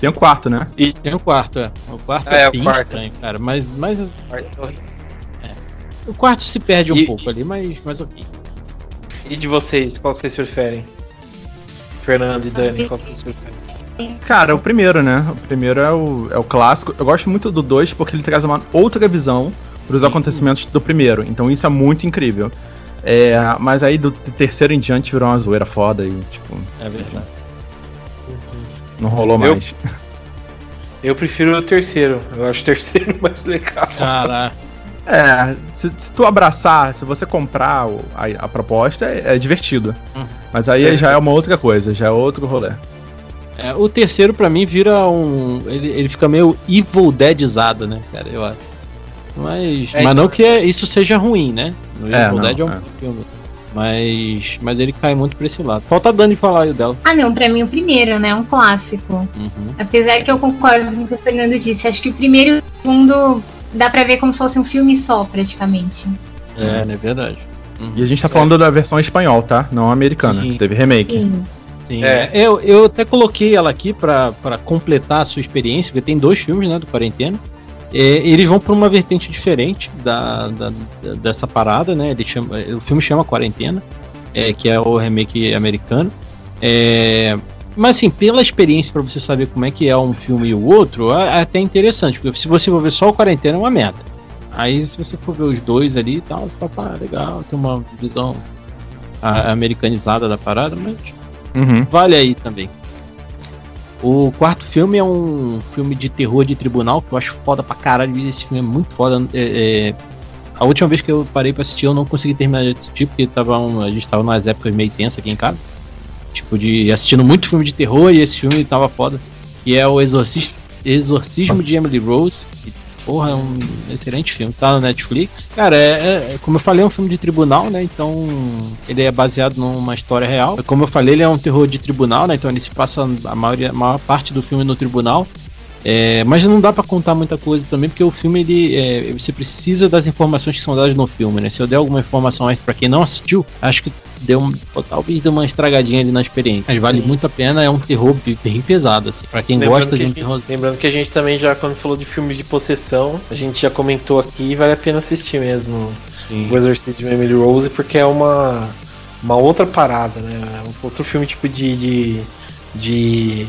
Tem o quarto, né? E tem o quarto, é. O quarto é, é o quarto. estranho, cara. Mas, mas é. o quarto se perde um e, pouco ali, mas, mas ok. E de vocês, qual que vocês preferem? Fernando e Dani, qual que você Cara, o primeiro, né? O primeiro é o, é o clássico. Eu gosto muito do 2 porque ele traz uma outra visão para os acontecimentos do primeiro. Então isso é muito incrível. É, mas aí do terceiro em diante virou uma zoeira foda e, tipo. É verdade. Não rolou Eu- mais. Eu prefiro o terceiro. Eu acho o terceiro mais legal. Caraca. É, se, se tu abraçar, se você comprar a, a proposta, é, é divertido. Hum. Mas aí já é uma outra coisa, já é outro rolê. É, o terceiro, pra mim, vira um. Ele, ele fica meio Evil Deadizado, né, cara? Eu acho. Mas. É, mas não que é- isso seja ruim, né? O É, Evil não, Dead é um é. filme. Mas. Mas ele cai muito pra esse lado. Falta a Dani falar aí o dela. Ah, não, pra mim o primeiro, né? Um clássico. Uhum. Apesar que eu concordo com o que o Fernando disse. Acho que o primeiro e o segundo dá pra ver como se fosse um filme só, praticamente. É, é verdade. Uhum. E a gente tá falando da versão espanhol, tá? Não americana. Sim. que Teve remake. Sim. Sim, É. é. Eu, eu até coloquei ela aqui pra, pra completar a sua experiência, porque tem dois filmes, né, do Quarentena. É, eles vão pra uma vertente diferente da, da- da- dessa parada, né? Ele chama, o filme chama Quarentena, é, que é o remake americano. É, mas assim, pela experiência pra você saber como é que é um filme e o outro, é é até interessante, porque se você for ver só o Quarentena é uma merda. Aí se você for ver os dois ali e tal, você fala, pá, legal, tem uma visão ah, americanizada da parada, mas Uhum. vale aí também. O quarto filme é um filme de terror de tribunal que eu acho foda pra caralho. Esse filme é muito foda. É, é, a última vez que eu parei pra assistir, eu não consegui terminar de assistir, porque tava um- a gente tava nas épocas meio tensas aqui em casa. Tipo, de assistindo muito filme de terror e esse filme tava foda. Que é o Exorcista, Exorcismo de Emily Rose. Que, porra, é um excelente filme. Tá na Netflix. Cara, é, é- como eu falei, é um filme de tribunal, né? Então, ele é baseado numa história real. Como eu falei, ele é um terror de tribunal, né? Então ele se passa a, maioria, a maior parte do filme no tribunal. É, mas não dá pra contar muita coisa também, porque o filme ele, é, você precisa das informações que são dadas no filme, né? Se eu der alguma informação extra pra quem não assistiu, acho que deu um, talvez deu uma estragadinha ali na experiência. Mas vale muito a pena, é um terror bem- pesado, assim. Pra quem Lembrando gosta que de a um gente- terror. Lembrando que a gente também já, quando falou de filmes de possessão, a gente já comentou aqui e vale a pena assistir mesmo o Exorcist de Emily Rose, porque é uma, uma outra parada, né? É um outro filme tipo de, de, de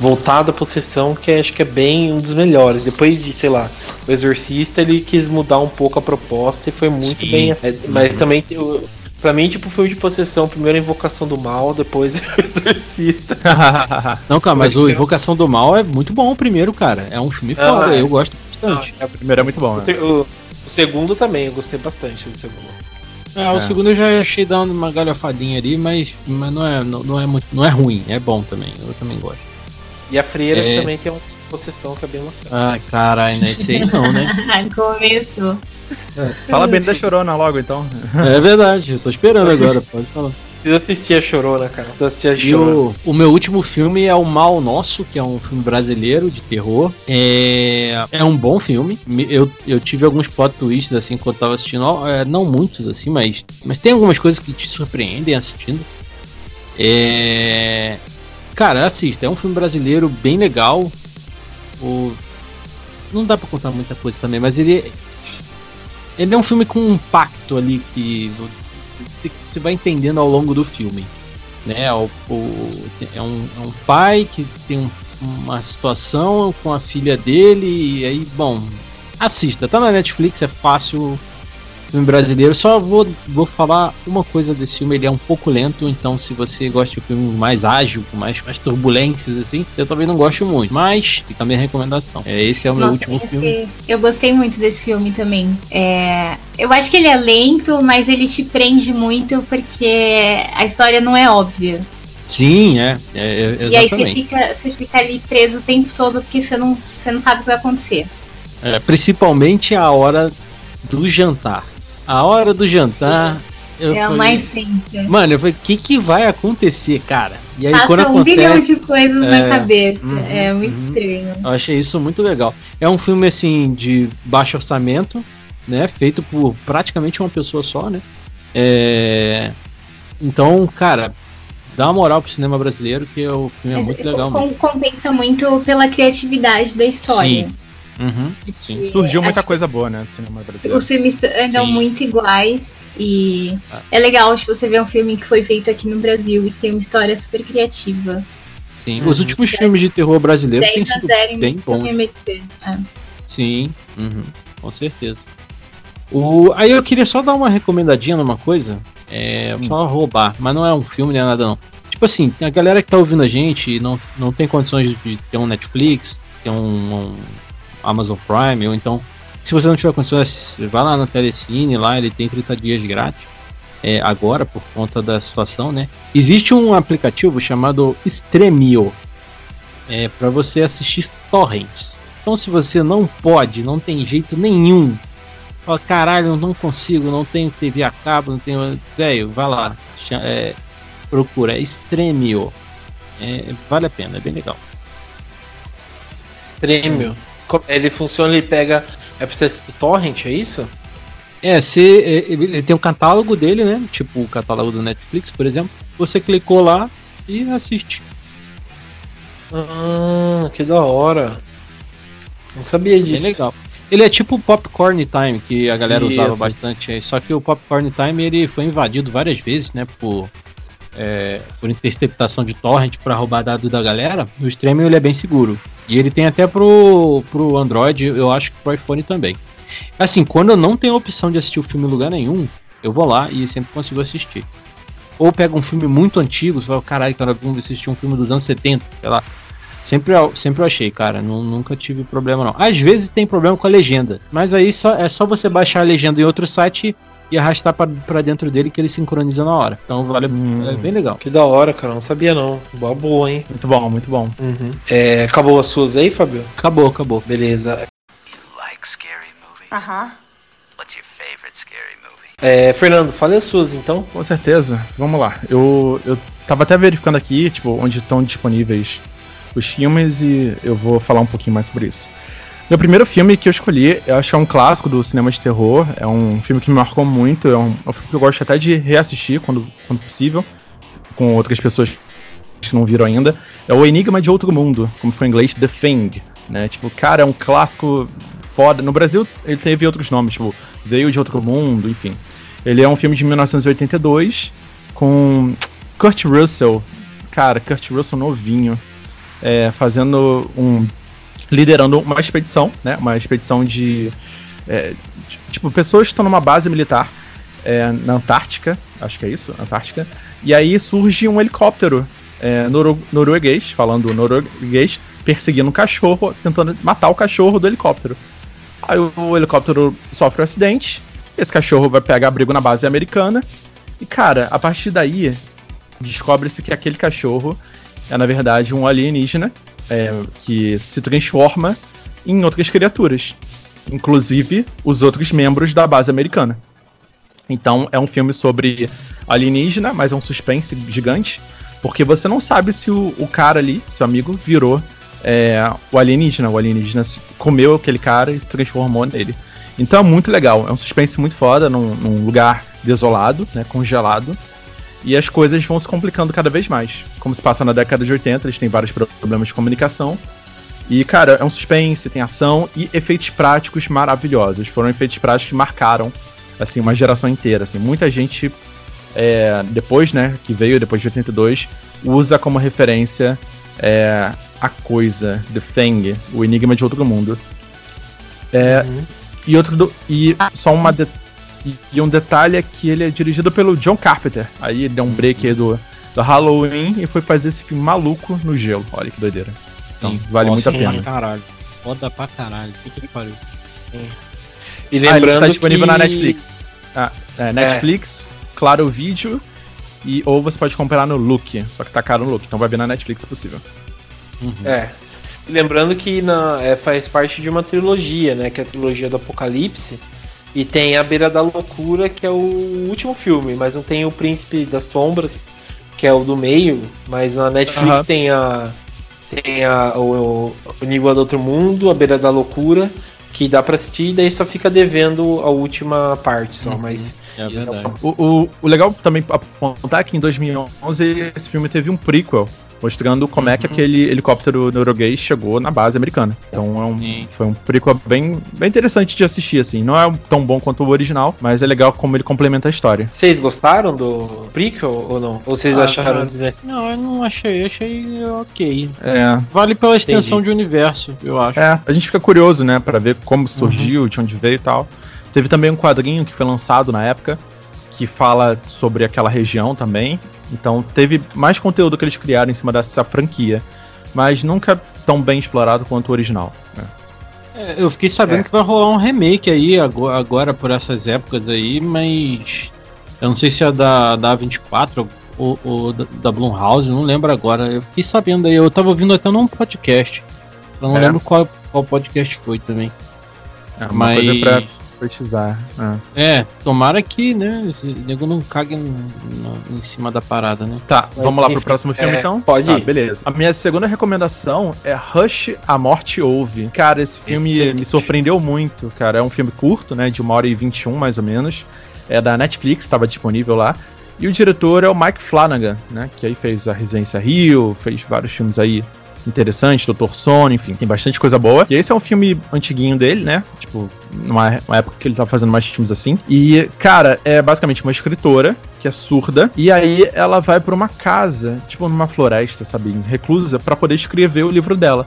voltado à possessão que acho que é bem um dos melhores. Depois de, sei lá, o Exorcista, ele quis mudar um pouco a proposta e foi muito Sim. bem. é, Mas também tem o- Pra mim, tipo, filme de possessão, primeiro a Invocação do Mal, depois o Exorcista. Não, cara, mas o. Invocação do Mal é muito bom o primeiro, cara. É um filme Ah, foda, é. eu gosto bastante. o primeiro é muito bom, O, né? o- o segundo também, eu gostei bastante do segundo. É, o É. segundo eu já achei dando uma galhofadinha ali, mas, mas não, é, não, não é muito, não é ruim, é bom também, eu também gosto. E a Freira É. também tem uma possessão que é bem. Ai, caralho, né? Esse aí não, né? Começou. Fala bem da Chorona logo, então. É verdade, eu tô esperando agora, pode falar. Precisa assistir a Chorona, cara. Precisa assistir a E Chorona. o, o meu último filme é O Mal Nosso, que é um filme brasileiro de terror. É, é um bom filme. Me- Eu, eu tive alguns plot twists assim quando eu tava assistindo. é, não muitos, assim, mas, mas tem algumas coisas que te surpreendem assistindo. É, cara, assista. É um filme brasileiro bem legal. O, não dá pra contar muita coisa também, mas ele, ele é um filme com um impacto ali que você, vai entendendo ao longo do filme né? O, o- é, um, é um pai que tem um- uma situação com a filha dele e aí, bom, assista, tá na Netflix, é fácil. Filme brasileiro, só vou, vou falar uma coisa desse filme, ele é um pouco lento, então se você gosta de filme mais ágil, com mais, mais turbulências assim, eu também não gosto muito, mas fica a minha recomendação. É, esse é o meu Nossa, último esse- filme. Eu gostei muito desse filme também. É, eu acho que ele é lento, mas ele te prende muito porque a história não é óbvia. Sim, é, é, é E aí você fica, você fica ali preso o tempo todo porque você não, você não sabe o que vai acontecer. É, principalmente a hora do jantar. A hora do jantar. Eu é a falei- mais tensa. Mano, eu falei, o que, que vai acontecer, cara? E aí Passa quando um bilhão acontece. de coisas é, na cabeça. uhum, é muito uhum. estranho. Eu achei isso muito legal. É um filme assim de baixo orçamento, né? Feito por praticamente uma pessoa só, né? É, Então, cara, dá uma moral pro cinema brasileiro, que o filme é Mas muito legal com- compensa muito pela criatividade da história. Sim, Uhum, sim. Surgiu muita coisa boa, né, do cinema brasileiro. Os filmes andam sim. muito iguais e ah. é legal se você ver um filme que foi feito aqui no Brasil e tem uma história super criativa. Sim, uhum. os últimos filmes de terror brasileiro têm sido bem bons. É. Sim, uhum, com certeza. O, aí eu queria só dar uma recomendadinha numa coisa. É, hum. Só roubar, mas não é um filme nem nada não. Tipo assim, a galera que tá ouvindo a gente não, não tem condições de ter um Netflix, ter um, um Amazon Prime, ou então, se você não tiver condições, vai lá no Telecine, lá ele tem 30 dias grátis. É, agora, por conta da situação, né? Existe um aplicativo chamado Stremio é, para você assistir torrents. Então, se você não pode, não tem jeito nenhum, fala, caralho, não consigo, não tenho TV a cabo, não tenho. Velho, vai lá, é, procura, Stremio. É, vale a pena, é bem legal. Stremio. Ele funciona, ele pega. É pra ser torrent, é isso? É, se ele tem um catálogo dele, né? Tipo o catálogo do Netflix, por exemplo. Você clicou lá e assiste. Ah, que da hora. Não sabia disso. É legal. Ele é tipo o Popcorn Time, que a galera Isso. usava bastante. Só que o Popcorn Time ele foi invadido várias vezes, né? Por, é, por interceptação de torrent para roubar dados da galera. No streaming ele é bem seguro. E ele tem até pro, pro Android, eu acho que pro iPhone também. Assim, quando eu não tenho a opção de assistir o filme em lugar nenhum, eu vou lá e sempre consigo assistir. Ou pego um filme muito antigo, você fala, caralho, cara, eu assistir um filme dos anos 70, sei lá. Sempre, sempre achei, cara, nunca tive problema não. Às vezes tem problema com a legenda, mas aí só, é só você baixar a legenda em outro site e arrastar para dentro dele que ele sincroniza na hora. Então vale, hum, é bem legal. Que da hora, cara, não sabia não. Boa, boa, hein? Muito bom, muito bom. Uhum. É, acabou as suas aí, Fabio? Acabou, acabou. Beleza. Aham. Uh -huh. What's your favorite scary movie? É, Fernando, fale as suas então. Com certeza. Vamos lá. Eu, eu tava até verificando aqui, tipo, onde estão disponíveis os filmes e eu vou falar um pouquinho mais sobre isso. Meu primeiro filme que eu escolhi, eu acho que é um clássico do cinema de terror. É um filme que me marcou muito. É um, é um filme que eu gosto até de reassistir quando, quando possível, com outras pessoas que não viram ainda. É o Enigma de Outro Mundo, como foi em inglês, The Thing. Né? Tipo, cara, é um clássico foda. No Brasil ele teve outros nomes, tipo Veio de Outro Mundo, enfim. Ele é um filme de 1982 com Kurt Russell. Cara, Kurt Russell novinho. É, fazendo um. Liderando uma expedição, né? Uma expedição de. É, tipo, pessoas estão numa base militar é, na Antártica, acho que é isso, Antártica. E aí surge um helicóptero é, noro norueguês, falando norueguês, perseguindo um cachorro, tentando matar o cachorro do helicóptero. Aí o helicóptero sofre um acidente, esse cachorro vai pegar abrigo na base americana, e cara, a partir daí descobre-se que aquele cachorro é na verdade um alienígena é, que se transforma em outras criaturas, inclusive os outros membros da base americana. Então é um filme sobre alienígena, mas é um suspense gigante, porque você não sabe se o, o cara ali, seu amigo, virou é, o alienígena. O alienígena comeu aquele cara e se transformou nele. Então é muito legal. É um suspense muito foda num, num lugar desolado, né, congelado. E as coisas vão se complicando cada vez mais. Como se passa na década de 80, eles têm vários problemas de comunicação. E, cara, é um suspense, tem ação e efeitos práticos maravilhosos. Foram efeitos práticos que marcaram, assim, uma geração inteira. Assim, muita gente, é, depois, né, que veio depois de 82, usa como referência é, a coisa, The Thing, o enigma de outro mundo. É, uhum. E outro do, e só uma de, e, e, um detalhe é que ele é dirigido pelo John Carpenter. Aí ele deu um break aí do, do Halloween e foi fazer esse filme maluco no gelo. Olha que doideira. Então, Sim. vale muito a pena. Caralho. Foda pra caralho. Que que pariu. Sim. E lembrando ah, ele tá disponível que... na Netflix. Ah, é, Netflix, é. claro, o vídeo. E, ou você pode comprar no Look. Só que tá caro no Look, então vai ver na Netflix se possível. Uhum. É. Lembrando que na, é, faz parte de uma trilogia, né? Que é a trilogia do Apocalipse. E tem A Beira da Loucura, que é o último filme, mas não tem o Príncipe das Sombras, que é o do meio, mas na Netflix uhum. tem a. Tem a, o, o Nígua do Outro Mundo, A Beira da Loucura, que dá pra assistir, e daí só fica devendo a última parte só, uhum. mas. É verdade. O, o, o legal também apontar é que em 2011 esse filme teve um prequel mostrando como uhum. é que uhum. aquele helicóptero norueguês chegou na base americana. Então é um, foi um prequel bem, bem interessante de assistir, assim. Não é tão bom quanto o original, mas é legal como ele complementa a história. Vocês gostaram do prequel ou não? Ou vocês ah, acharam desnecessário? Não, eu não achei, achei ok. É. Vale pela extensão Entendi. de universo, eu acho. É, a gente fica curioso, né, para ver como surgiu, uhum. de onde veio e tal. Teve também um quadrinho que foi lançado na época, que fala sobre aquela região também. Então teve mais conteúdo que eles criaram em cima dessa franquia, mas nunca tão bem explorado quanto o original. Né? É, eu fiquei sabendo é. que vai rolar um remake aí agora, agora, por essas épocas aí, mas eu não sei se é da, da A24 ou, ou da, da Blumhouse, não lembro agora. Eu fiquei sabendo aí, eu tava ouvindo até num podcast. Eu não é. lembro qual, qual podcast foi também. É uma mas... coisa pra profetizar. É. é, tomara que, né, o nego não cague no, no, em cima da parada, né? Tá, vamos lá pro próximo filme é, então? Pode tá, ir. beleza. A minha segunda recomendação é Rush, A Morte Ouve. Cara, esse filme Excelente. me surpreendeu muito, cara. É um filme curto, né, de uma hora e vinte e um, mais ou menos. É da Netflix, estava disponível lá. E o diretor é o Mike Flanagan, né? Que aí fez a Residência Rio, fez vários filmes aí interessante, Doutor Sono, enfim, tem bastante coisa boa. E esse é um filme antiguinho dele, né? Tipo, numa, numa época que ele tava fazendo mais filmes assim. E, cara, é basicamente uma escritora que é surda, e aí ela vai para uma casa, tipo numa floresta, sabe, reclusa, para poder escrever o livro dela.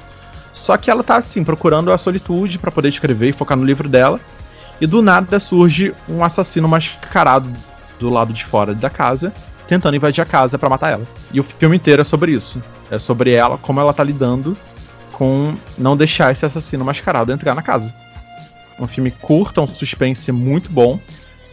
Só que ela tá, assim, procurando a solitude para poder escrever e focar no livro dela. E do nada surge um assassino mascarado do lado de fora da casa tentando invadir a casa para matar ela. E o filme inteiro é sobre isso. É sobre ela, como ela tá lidando com não deixar esse assassino mascarado entrar na casa. Um filme curto, um suspense muito bom.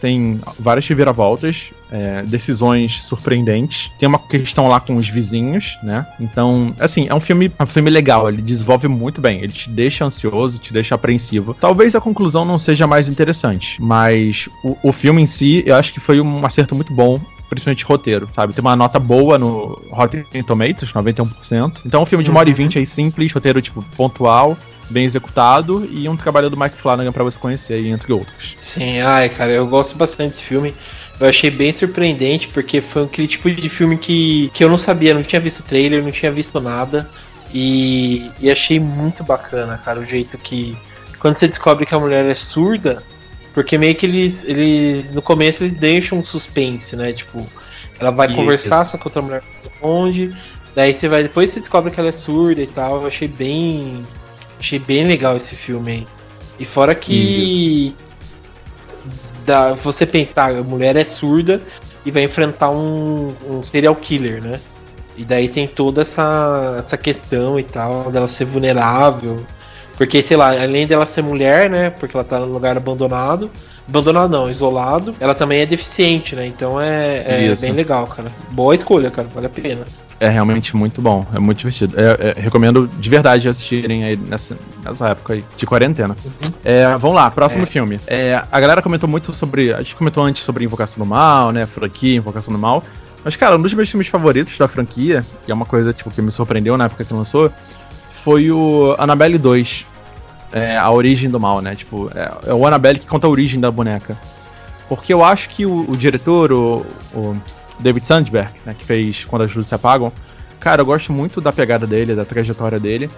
Tem várias reviravoltas, é, decisões surpreendentes. Tem uma questão lá com os vizinhos, né? Então, assim, é um filme, é um filme legal. Ele desenvolve muito bem. Ele te deixa ansioso, te deixa apreensivo. Talvez a conclusão não seja mais interessante, mas o, o filme em si, eu acho que foi um acerto muito bom principalmente roteiro, sabe? Tem uma nota boa no Rotten Tomatoes, 91%. Então um filme de uma hora e vinte aí, simples, roteiro, tipo, pontual, bem executado e um trabalho do Mike Flanagan para você conhecer aí, entre outros. Sim, ai, cara, eu gosto bastante desse filme. Eu achei bem surpreendente, porque foi aquele tipo de filme que, que eu não sabia, não tinha visto trailer, não tinha visto nada. E, e achei muito bacana, cara, o jeito que. Quando você descobre que a mulher é surda, porque meio que eles, eles. No começo eles deixam um suspense, né? Tipo, ela vai Isso. conversar, só que outra mulher responde. Daí você vai. Depois você descobre que ela é surda e tal. Eu achei bem. Achei bem legal esse filme aí. E fora que. Da, você pensar, a mulher é surda e vai enfrentar um, um serial killer, né? E daí tem toda essa, essa questão e tal, dela ser vulnerável. Porque, sei lá, além dela ser mulher, né? Porque ela tá num lugar abandonado. Abandonado não, isolado. Ela também é deficiente, né? Então é, é bem legal, cara. Boa escolha, cara. Vale a pena. É realmente muito bom, é muito divertido. É, é, recomendo de verdade assistirem aí nessa, nessa época aí de quarentena. Uhum. É, vamos lá, próximo é. filme. É, a galera comentou muito sobre. A gente comentou antes sobre Invocação do Mal, né? Franquia, Invocação do Mal. Mas, cara, um dos meus filmes favoritos da franquia, e é uma coisa tipo, que me surpreendeu na época que lançou, foi o Annabelle 2. É, a origem do mal, né? Tipo, é, é, o Annabelle que conta a origem da boneca. Porque eu acho que o, o diretor, o, o, David Sandberg, né, que fez Quando as Luzes Se Apagam, cara, eu gosto muito da pegada dele, da trajetória dele.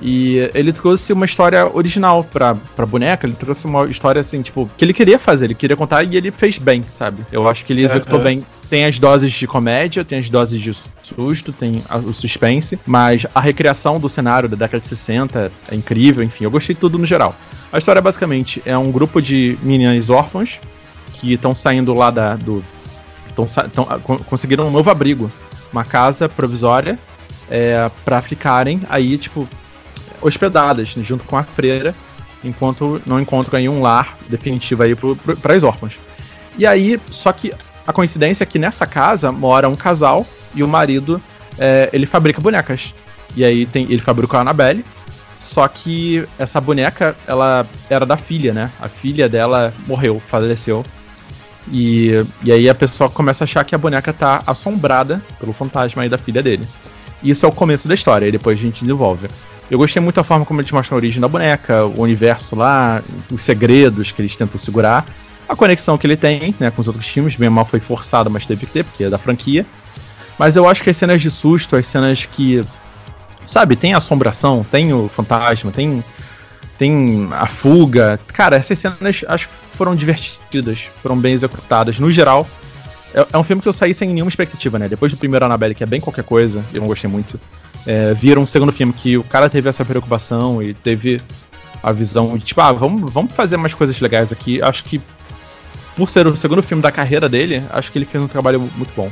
E ele trouxe uma história original pra, pra boneca, ele trouxe uma história assim, tipo, que ele queria fazer, ele queria contar e ele fez bem, sabe? Eu acho que ele executou é, é. bem. Tem as doses de comédia, tem as doses de susto, tem a, o suspense, mas a recriação do cenário da década de 60 é incrível, enfim, eu gostei de tudo no geral. A história basicamente é um grupo de meninas órfãos que estão saindo lá da, do. Tão, tão, conseguiram um novo abrigo, uma casa provisória é, para ficarem aí, tipo, hospedadas né, junto com a freira, enquanto não encontram aí um lar definitivo aí para as órfãs. E aí, só que a coincidência é que nessa casa mora um casal e o marido é, ele fabrica bonecas. E aí tem, ele fabricou a Annabelle, só que essa boneca ela era da filha, né? A filha dela morreu, faleceu. E, e aí a pessoa começa a achar que a boneca tá assombrada pelo fantasma aí da filha dele. E isso é o começo da história, e depois a gente desenvolve. Eu gostei muito da forma como eles mostram a origem da boneca, o universo lá, os segredos que eles tentam segurar, a conexão que ele tem né, com os outros filmes, bem mal foi forçada, mas teve que ter, porque é da franquia. Mas eu acho que as cenas de susto, as cenas que. Sabe, tem assombração, tem o fantasma, tem. Tem a fuga. Cara, essas cenas acho que foram divertidas, foram bem executadas. No geral, é, é um filme que eu saí sem nenhuma expectativa, né? Depois do primeiro Annabelle, que é bem qualquer coisa, eu não gostei muito. É, viram um segundo filme que o cara teve essa preocupação e teve a visão de tipo, ah, vamos, vamos fazer mais coisas legais aqui. Acho que, por ser o segundo filme da carreira dele, acho que ele fez um trabalho muito bom.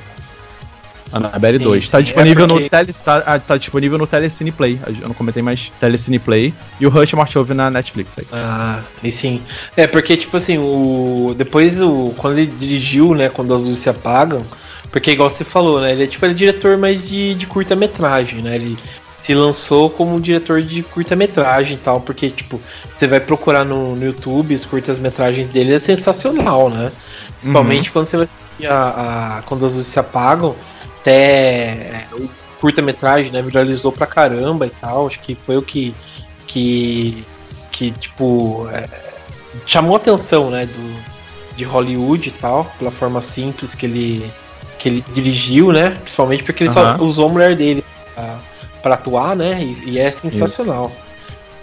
Annabelle 2. Tá disponível, é porque... no tele, tá, ah, tá, disponível no Telecine Play. Eu não comentei mais Telecine Play. E o Rush Marchove na Netflix aí. Ah, e sim. É, porque, tipo assim, o. Depois o. Quando ele dirigiu, né? Quando as luzes se apagam. Porque igual você falou, né? Ele é tipo ele é diretor mais de, de curta-metragem, né? Ele se lançou como diretor de curta-metragem e tal, porque, tipo, você vai procurar no, no YouTube, as curtas-metragens dele é sensacional, né? Principalmente uhum. quando você vai a, a, quando as luzes se apagam, até é, o curta-metragem, né, viralizou pra caramba e tal. Acho que foi o que. que. que, tipo. É, chamou a atenção, né, do, de Hollywood e tal, pela forma simples que ele. que ele dirigiu, né? Principalmente porque ele só usou a mulher dele pra, pra atuar, né? E, e é sensacional.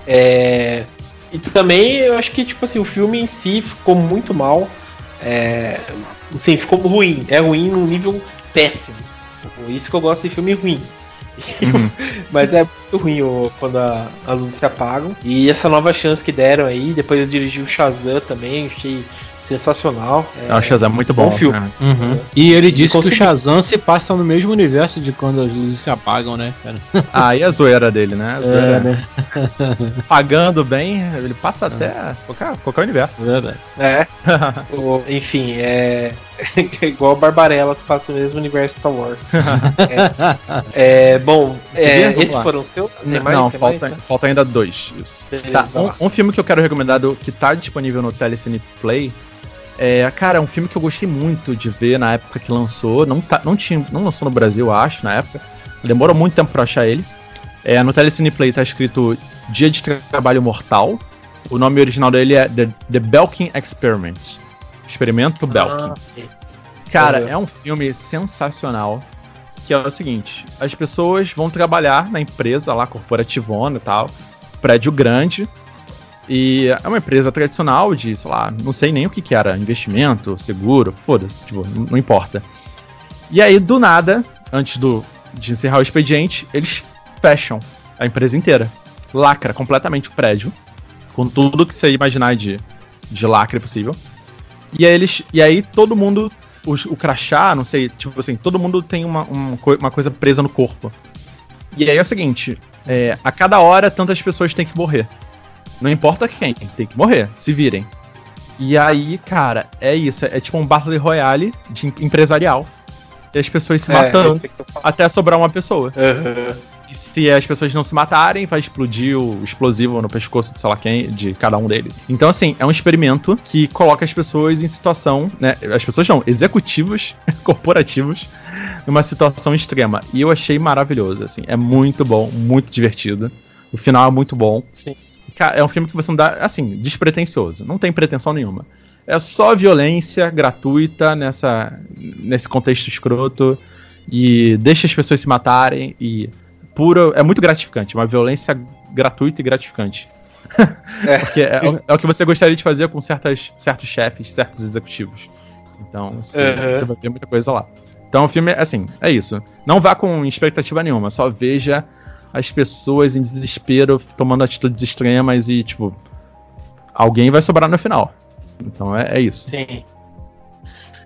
É, e também eu acho que, tipo assim, o filme em si ficou muito mal. É, assim, ficou ruim. É ruim num nível péssimo. Isso que eu gosto de filme ruim. Uhum. Mas é muito ruim quando a, as luzes se apagam. E essa nova chance que deram aí, depois eu dirigi o Shazam também, achei sensacional. É, o Shazam é muito bom. bom filme. Uhum. E ele disse consegui... que o Shazam se passa no mesmo universo de quando as luzes se apagam, né, cara? Ah, e a zoeira dele, né? A zoeira. É, né? Pagando bem, ele passa até qualquer, qualquer universo. Verdade. É. enfim, é. igual Barbarella se passa no mesmo universo Star Wars. é, é, bom, é, esses foram os seus? Tem mais, não, falta, mais, né? falta ainda dois. Beleza, tá, um, um, filme que eu quero recomendar do, que tá disponível no Telecine Play é, cara, é um filme que eu gostei muito de ver na época que lançou. Não, tá, não, tinha, não lançou no Brasil, acho, na época. Demorou muito tempo pra achar ele. É, no Telecine Play tá escrito Dia de Trabalho Mortal. O nome original dele é The, The Belkin Experiment. Experimento Belkin. Ah, Cara, é um filme sensacional. Que é o seguinte: as pessoas vão trabalhar na empresa lá, corporativona e tal, prédio grande. E é uma empresa tradicional de, sei lá, não sei nem o que, que era, investimento, seguro, foda-se, tipo, não, importa. E aí, do nada, antes do, de encerrar o expediente, eles fecham a empresa inteira. Lacra completamente o prédio, com tudo que você imaginar de, de lacre possível. E aí, eles, e aí todo mundo, o, o crachá, não sei, tipo assim, todo mundo tem uma, uma, uma coisa presa no corpo. E aí é o seguinte, é, a cada hora tantas pessoas têm que morrer. Não importa quem, tem que morrer, se virem. E aí, cara, é isso. É tipo um Battle Royale de empresarial. E as pessoas se é, matando até sobrar uma pessoa. Uhum. E se as pessoas não se matarem, vai explodir o explosivo no pescoço de sei lá quem, de cada um deles. Então, assim, é um experimento que coloca as pessoas em situação, né? As pessoas não, executivos, corporativos, numa situação extrema. E eu achei maravilhoso, assim. É muito bom, muito divertido. O final é muito bom. Sim é um filme que você não dá, assim, despretensioso. Não tem pretensão nenhuma. É só violência gratuita nessa, nesse contexto escroto. E deixa as pessoas se matarem. E puro. É muito gratificante. Uma violência gratuita e gratificante. É. Porque é, é, o que você gostaria de fazer com certas, certos chefes, certos executivos. Então, você, uhum. você vai ver muita coisa lá. Então o filme, assim, é isso. Não vá com expectativa nenhuma, só veja as pessoas em desespero tomando atitudes extremas e, tipo, alguém vai sobrar no final. Então é, é isso. Sim.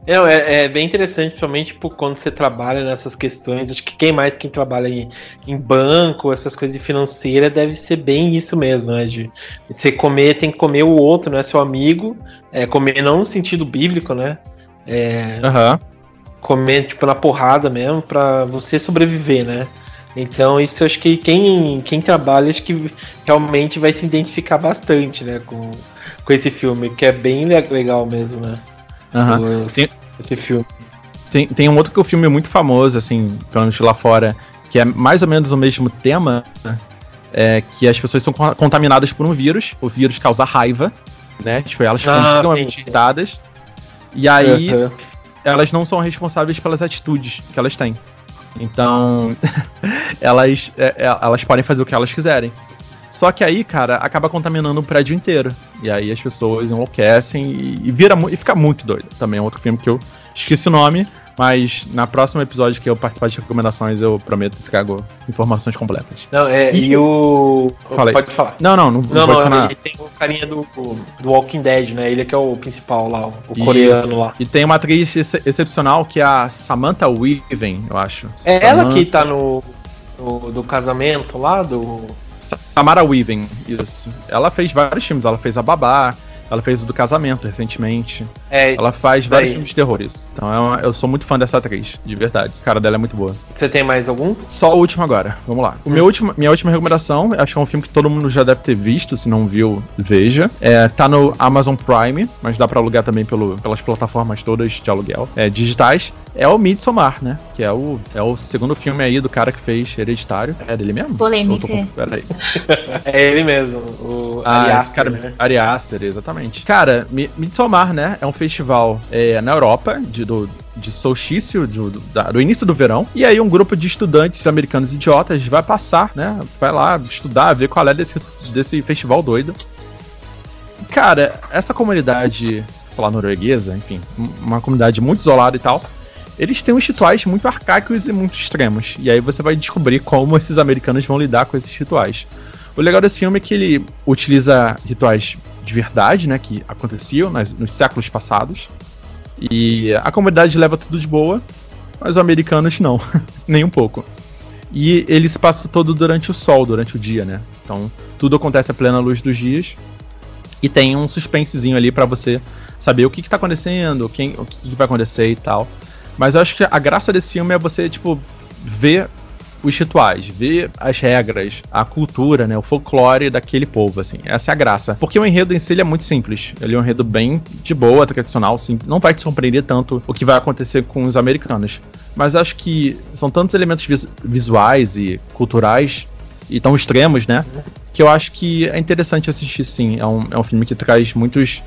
É, é, é, bem interessante, principalmente tipo, quando você trabalha nessas questões. Acho que quem mais quem trabalha em, em banco, essas coisas de financeira, deve ser bem isso mesmo, né? De você comer, tem que comer o outro, né? Seu amigo. É, comer não no sentido bíblico, né? É, uhum. Comer, tipo, na porrada mesmo, para você sobreviver, né? Então isso acho que quem, quem trabalha acho que realmente vai se identificar bastante, né, com, com esse filme, que é bem legal mesmo, né? Uhum. Esse, esse filme. Tem, tem um outro que é um filme muito famoso, assim, pelo menos lá fora, que é mais ou menos o mesmo tema, né? é que as pessoas são contaminadas por um vírus, o vírus causa raiva, né? Tipo, elas ficam ah, extremamente irritadas. E aí, uhum. elas não são responsáveis pelas atitudes que elas têm. Então, elas, é, é, elas podem fazer o que elas quiserem. Só que aí, cara, acaba contaminando o prédio inteiro. E aí as pessoas enlouquecem e, e vira e fica muito doido. Também é outro filme que eu esqueci o nome, mas na próxima episódio que eu participar de recomendações, eu prometo que trago informações completas. Não, é, e, e o. Falei. Pode falar. Não, não, não, não, não, não ele tem o carinha do, do Walking Dead, né? Ele é que é o principal lá, o Isso. coreano lá. E tem uma atriz ex excepcional que é a Samantha Weaving, eu acho. É Samantha... ela que tá no, no. do casamento lá, do. Samara Weaving, isso. Ela fez vários filmes, ela fez a Babá, ela fez o do casamento recentemente. É, ela faz vários daí. filmes de terror, isso. Então é uma, eu sou muito fã dessa atriz, de verdade. A cara dela é muito boa. Você tem mais algum? Só o último agora. Vamos lá. O hum. meu último, minha última recomendação, acho que é um filme que todo mundo já deve ter visto, se não viu, veja. É, tá no Amazon Prime, mas dá para alugar também pelo, pelas plataformas todas de aluguel é, digitais. É o Midsommar, né? Que é o, é o segundo filme aí do cara que fez Hereditário. É dele mesmo? Polêmica. Peraí. é ele mesmo. O ah, Ari esse cara, né? Ari Aster, exatamente. Cara, Midsommar, né? É um festival é, na Europa de, do, de solstício, do, do, do, início do verão. E aí um grupo de estudantes americanos idiotas vai passar, né? Vai lá estudar, ver qual é desse, desse festival doido. Cara, essa comunidade, sei lá, norueguesa, enfim, uma comunidade muito isolada e tal, eles têm uns rituais muito arcaicos e muito extremos. E aí você vai descobrir como esses americanos vão lidar com esses rituais. O legal desse filme é que ele utiliza rituais de verdade, né, que aconteciam nas, nos séculos passados. E a comunidade leva tudo de boa, mas os americanos não, nem um pouco. E ele se passa todo durante o sol, durante o dia, né? Então tudo acontece a plena luz dos dias. E tem um suspensezinho ali para você saber o que, que tá acontecendo, quem, o que, que vai acontecer e tal. Mas eu acho que a graça desse filme é você, tipo, ver os rituais, ver as regras, a cultura, né, o folclore daquele povo, assim. Essa é a graça. Porque o enredo em si é muito simples. Ele é um enredo bem de boa, tradicional, sim. Não vai te surpreender tanto o que vai acontecer com os americanos. Mas acho que são tantos elementos vis visuais e culturais e tão extremos, né? Que eu acho que é interessante assistir, sim. É um, é um filme que traz muitos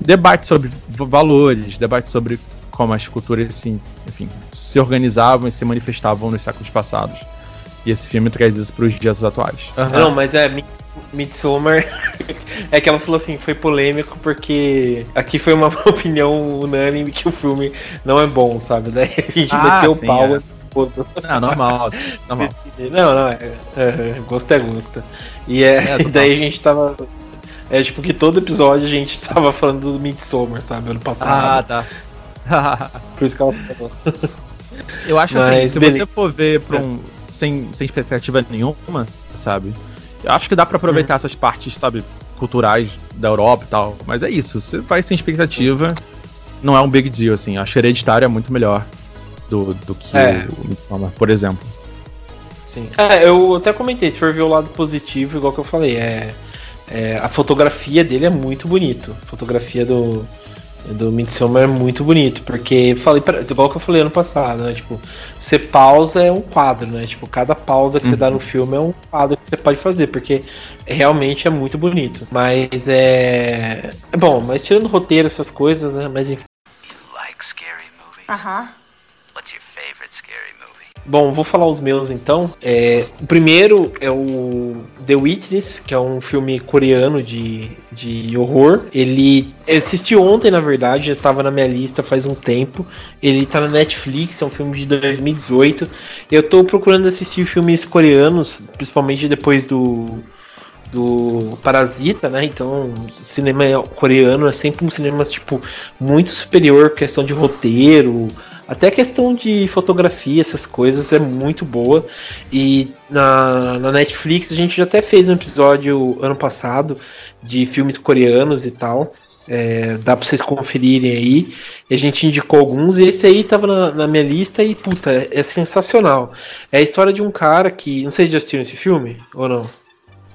debates sobre valores, debates sobre como as culturas assim, enfim, se organizavam e se manifestavam nos séculos passados. E esse filme traz isso para os dias atuais. Uhum. Não, mas é Midsommar é que ela falou assim, foi polêmico porque aqui foi uma opinião unânime que o filme não é bom, sabe? Daí a gente ah, meteu o pau. É. Não, normal, normal. Não, não, é, é, gosto é gosto. E, é, é e daí a gente tava. É tipo que todo episódio a gente tava falando do Midsommar, sabe? Ano passado. Ah, tá. Por isso que ela falou. Eu acho assim, Mas, assim, se beleza. você for ver pra um, sem, sem expectativa nenhuma, sabe? Eu acho que dá para aproveitar hum. essas partes, sabe, culturais da Europa e tal. Mas é isso, você vai sem expectativa, não é um big deal, assim. Acho que Hereditário é muito melhor do, do que é. o Midsommar, por exemplo. Sim. É, eu até comentei, se for ver o lado positivo, igual que eu falei, é, é a fotografia dele é muito bonito. A fotografia do, do Midsommar é muito bonito, porque falei pra, igual que eu falei ano passado, né? Tipo, você pausa é um quadro, né? Tipo, cada pausa que uhum. você dá no uhum. filme é um quadro que você pode fazer, porque realmente é muito bonito. Mas é. É bom, mas tirando o roteiro, essas coisas, né? Mas enfim. Aham. Uh -huh. What's your favorite scary Bom, vou falar os meus então. É, o primeiro é o The Witness, que é um filme coreano de, de horror. Ele assisti ontem, na verdade, já estava na minha lista faz um tempo. Ele está na Netflix, é um filme de 2018. Eu estou procurando assistir filmes coreanos, principalmente depois do do Parasita, né? Então, cinema coreano é sempre um cinema tipo muito superior, questão de roteiro, até a questão de fotografia, essas coisas, é muito boa. E na, na Netflix a gente já até fez um episódio ano passado de filmes coreanos e tal. É, dá pra vocês conferirem aí. E a gente indicou alguns, e esse aí tava na, na, minha lista e, puta, é, é, sensacional. É a história de um cara que. Não sei se já assistiu esse filme ou não.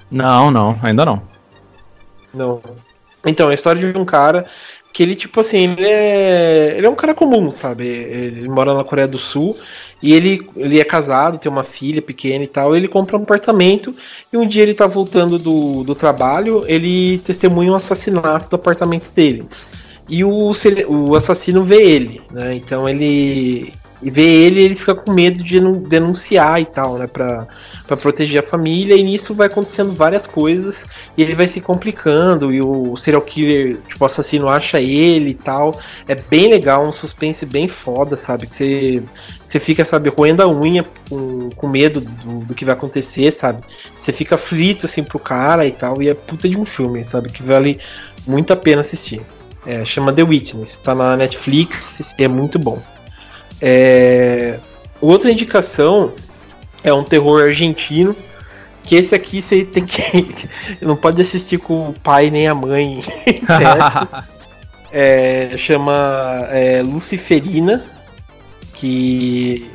Não, não, ainda não. Não. Então, é a história de um cara que ele, tipo assim, ele é, ele é um cara comum, sabe? Ele mora na Coreia do Sul e ele, ele é casado, tem uma filha pequena e tal. ele compra um apartamento e um dia ele tá voltando do, do trabalho, ele testemunha um assassinato do apartamento dele. E o, o assassino vê ele, né? Então ele e vê ele ele fica com medo de denunciar e tal, né? Pra, pra proteger a família. E nisso vai acontecendo várias coisas. E ele vai se complicando. E o serial killer, tipo, assassino acha ele e tal. É bem legal, um suspense bem foda, sabe? Que você, você fica, sabe, roendo a unha com, com medo do, do que vai acontecer, sabe? Você fica frito assim pro cara e tal. E é puta de um filme, sabe? Que vale muito a pena assistir. É, chama The Witness, tá na Netflix, é muito bom. É... Outra indicação é um terror argentino. Que esse aqui você tem que. não pode assistir com o pai nem a mãe. é, chama é, Luciferina. Que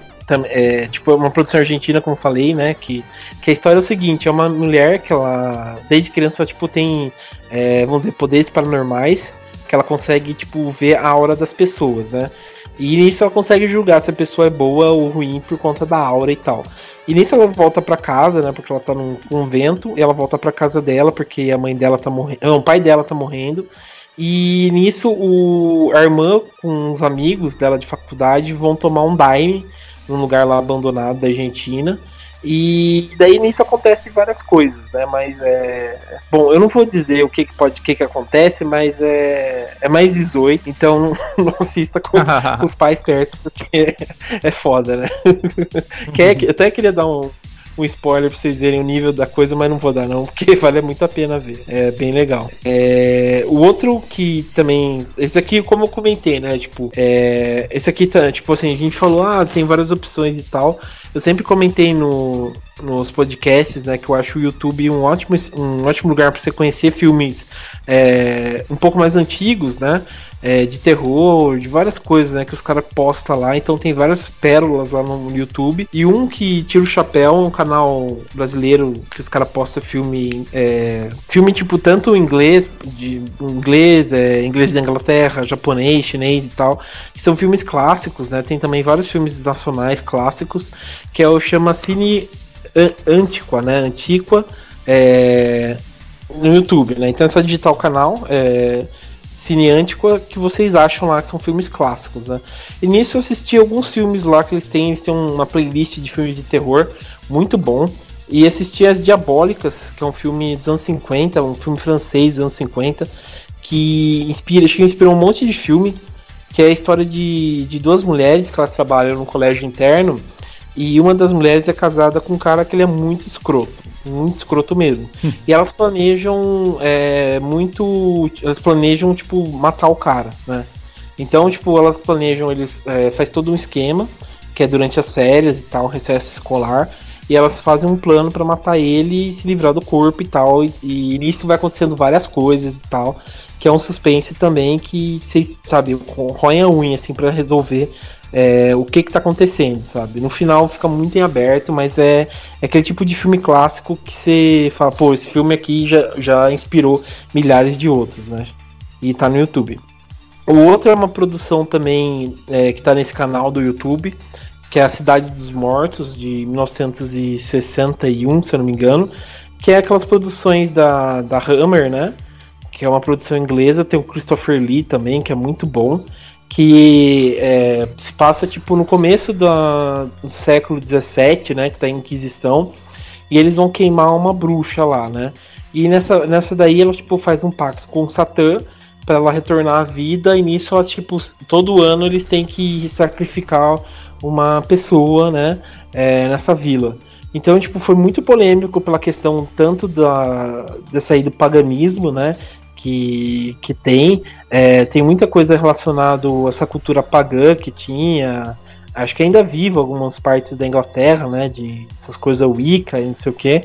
é tipo uma produção argentina, como falei, né? Que, que a história é o seguinte: é uma mulher que ela, desde criança, tipo, tem, é, vamos dizer, poderes paranormais, que ela consegue, tipo, ver a aura das pessoas, né? E nisso ela consegue julgar se a pessoa é boa ou ruim por conta da aura e tal. E nisso ela volta para casa, né? Porque ela tá num convento. E ela volta para casa dela porque a mãe dela tá morrendo. Não, o pai dela tá morrendo. E nisso o, a irmã com os amigos dela de faculdade vão tomar um daime num lugar lá abandonado da Argentina. E daí nisso acontece várias coisas, né? Mas é. Bom, eu não vou dizer o que, que pode, o que, que acontece, mas é, é mais 18, então não assista com, com os pais perto, porque é foda, né? eu até queria dar um, um spoiler pra vocês verem o nível da coisa, mas não vou dar não, porque vale muito a pena ver. É bem legal. É, o outro que também. Esse aqui, como eu comentei, né? Tipo, é, esse aqui tá, tipo assim, a gente falou, ah, tem várias opções e tal. Eu sempre comentei no, nos podcasts, né, que eu acho o YouTube um ótimo, um ótimo lugar para você conhecer filmes é, um pouco mais antigos, né? É, de terror, de várias coisas, né? Que os caras postam lá. Então tem várias pérolas lá no YouTube. E um que tira o chapéu, um canal brasileiro que os caras postam filme. É, filme tipo tanto inglês, de inglês, é, inglês da Inglaterra, japonês, chinês e tal. Que são filmes clássicos, né? Tem também vários filmes nacionais clássicos, que é o chama Cine Antiqua, né? Antiqua. É, no YouTube, né? Então é só digitar o canal. É, cineântico que vocês acham lá que são filmes clássicos, né? E nisso eu assisti alguns filmes lá que eles têm, eles têm uma playlist de filmes de terror muito bom. E assisti As Diabólicas, que é um filme dos anos 50, um filme francês dos anos 50, que inspira, acho que inspirou um monte de filme, que é a história de, de duas mulheres que elas trabalham no colégio interno, e uma das mulheres é casada com um cara que ele é muito escroto muito escroto mesmo. e elas planejam é, muito. Elas planejam, tipo, matar o cara, né? Então, tipo, elas planejam, eles é, faz todo um esquema, que é durante as férias e tal, recesso escolar, e elas fazem um plano para matar ele e se livrar do corpo e tal, e, e nisso vai acontecendo várias coisas e tal, que é um suspense também que vocês, sabe, roem a unha assim para resolver é, o que que tá acontecendo, sabe? No final fica muito em aberto, mas é, é aquele tipo de filme clássico que você fala, pô, esse filme aqui já, já inspirou milhares de outros, né? E tá no YouTube. O outro é uma produção também é, que tá nesse canal do YouTube, que é A Cidade dos Mortos, de 1961, se eu não me engano, que é aquelas produções da, da Hammer, né? Que é uma produção inglesa, tem o Christopher Lee também, que é muito bom que é, se passa tipo no começo do, século XVII, né, que tá a Inquisição, e eles vão queimar uma bruxa lá, né? E nessa, nessa daí ela tipo faz um pacto com Satã para ela retornar à vida e nisso ela, tipo todo ano eles têm que sacrificar uma pessoa, né, é, nessa vila. Então, tipo, foi muito polêmico pela questão tanto da dessa aí do paganismo, né, que, que tem. É, tem muita coisa relacionada a essa cultura pagã que tinha. Acho que ainda vivo algumas partes da Inglaterra, né? De essas coisas Wicca e não sei o que.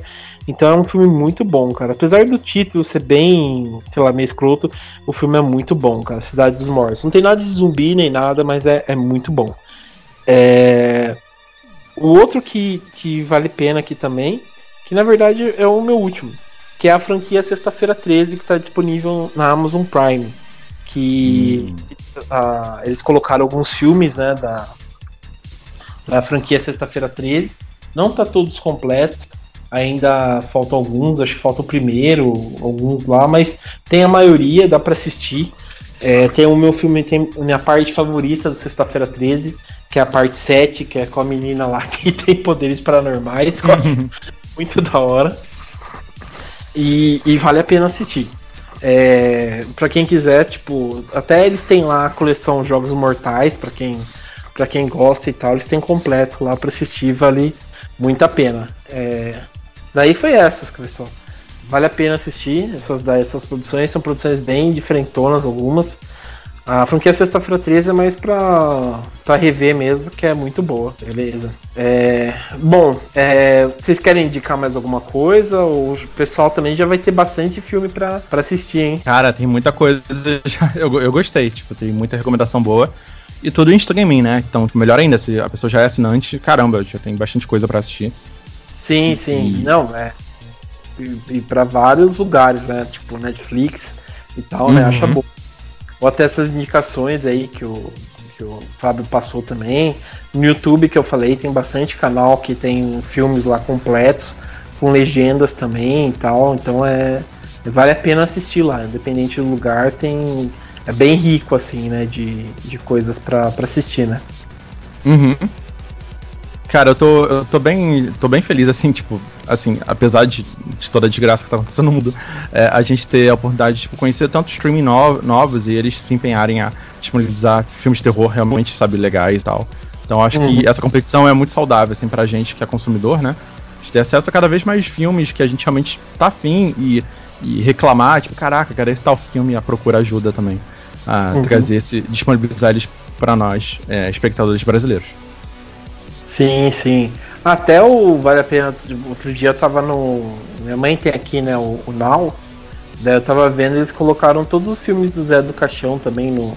Então é um filme muito bom, cara. Apesar do título ser bem, sei lá, meio escroto, o filme é muito bom, cara. Cidade dos Mortos. Não tem nada de zumbi nem nada, mas é, é muito bom. É... O outro que, que vale pena aqui também, que na verdade é o meu último, que é a franquia Sexta-feira 13, que está disponível na Amazon Prime. Que hum. uh, eles colocaram alguns filmes né, da, da franquia Sexta-feira 13. Não tá todos completos, ainda faltam alguns, acho que falta o primeiro, alguns lá, mas tem a maioria, dá para assistir. É, tem o meu filme, tem a minha parte favorita do Sexta-feira 13, que é a parte 7, que é com a menina lá que tem poderes paranormais. muito da hora. E, e, vale a pena assistir. É, para quem quiser, tipo, até eles têm lá a coleção Jogos Mortais, para quem para quem gosta e tal, eles têm completo lá para assistir, vale muito a pena. É, daí foi essas, pessoal. Vale a pena assistir essas, essas produções, são produções bem diferentonas algumas. A franquia Sexta-feira 13 é mais pra, pra rever mesmo, que é muito boa, beleza. É, bom, é, vocês querem indicar mais alguma coisa? O pessoal também já vai ter bastante filme pra, pra assistir, hein? Cara, tem muita coisa. Eu, eu gostei, tipo, tem muita recomendação boa. E tudo em streaming, né? Então, melhor ainda, se a pessoa já é assinante, caramba, já tem bastante coisa para assistir. Sim, sim. E... Não, é. E, e para vários lugares, né? Tipo Netflix e tal, né? uhum. né? Acha bom. Ou até essas indicações aí que o, que o Fábio passou também. No YouTube que eu falei, tem bastante canal que tem filmes lá completos, com legendas também e tal. Então é. Vale a pena assistir lá, independente do lugar, tem. É bem rico, assim, né? De, de coisas para assistir, né? Uhum. Cara, eu tô, eu tô bem. tô bem feliz, assim, tipo, assim, apesar de, de toda a desgraça que tá acontecendo no mundo, é, a gente ter a oportunidade de tipo, conhecer tanto streaming no, novos e eles se empenharem a disponibilizar filmes de terror realmente, sabe, legais e tal. Então acho uhum. que essa competição é muito saudável, assim, pra gente que é consumidor, né? A gente ter acesso a cada vez mais filmes que a gente realmente tá afim e, e reclamar, tipo, caraca, cara, esse tal filme a procura ajuda também a uhum. trazer esse, disponibilizar eles para nós, é, espectadores brasileiros. Sim, sim. Até o Vale a Pena, outro dia eu tava no. Minha mãe tem aqui, né, o, o Now. Daí eu tava vendo, eles colocaram todos os filmes do Zé do Caixão também no,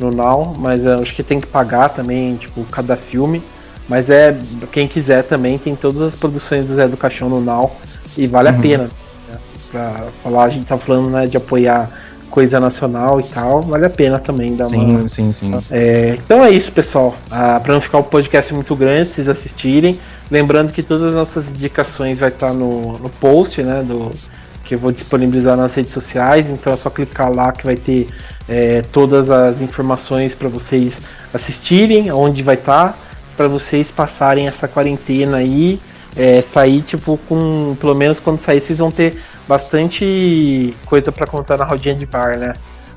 no Now, mas acho que tem que pagar também, tipo, cada filme. Mas é, quem quiser também, tem todas as produções do Zé do Caixão no Now e vale uhum. a pena. Né? Pra falar, a gente tá falando né, de apoiar coisa nacional e tal, vale a pena também dar sim, uma. Sim, sim, sim. É, então é isso, pessoal. Ah, para não ficar o podcast muito grande, vocês assistirem. Lembrando que todas as nossas indicações vai estar no, no post, né? Do, que eu vou disponibilizar nas redes sociais, então é só clicar lá que vai ter é, todas as informações para vocês assistirem, onde vai estar, para vocês passarem essa quarentena aí, é, sair tipo com, pelo menos quando sair vocês vão ter bastante coisa para contar na rodinha de bar, né?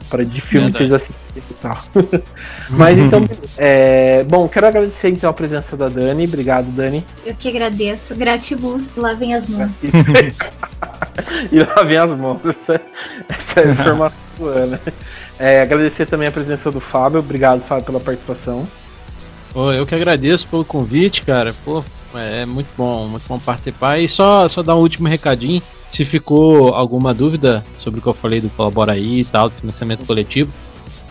Para de filme Verdade. vocês assistirem e tal. Mas então, é, bom, quero agradecer então a presença da Dani. Obrigado, Dani. Eu que agradeço. Gratiluz, lá vem as mãos. e lá vem as mãos. Essa, essa é a informação né? É, agradecer também a presença do Fábio. Obrigado, Fábio, pela participação. Oh, eu que agradeço pelo convite, cara. Pô, é muito bom, muito bom participar. E só, só dar um último recadinho. Se ficou alguma dúvida sobre o que eu falei do Colabora aí e tal, do financiamento coletivo,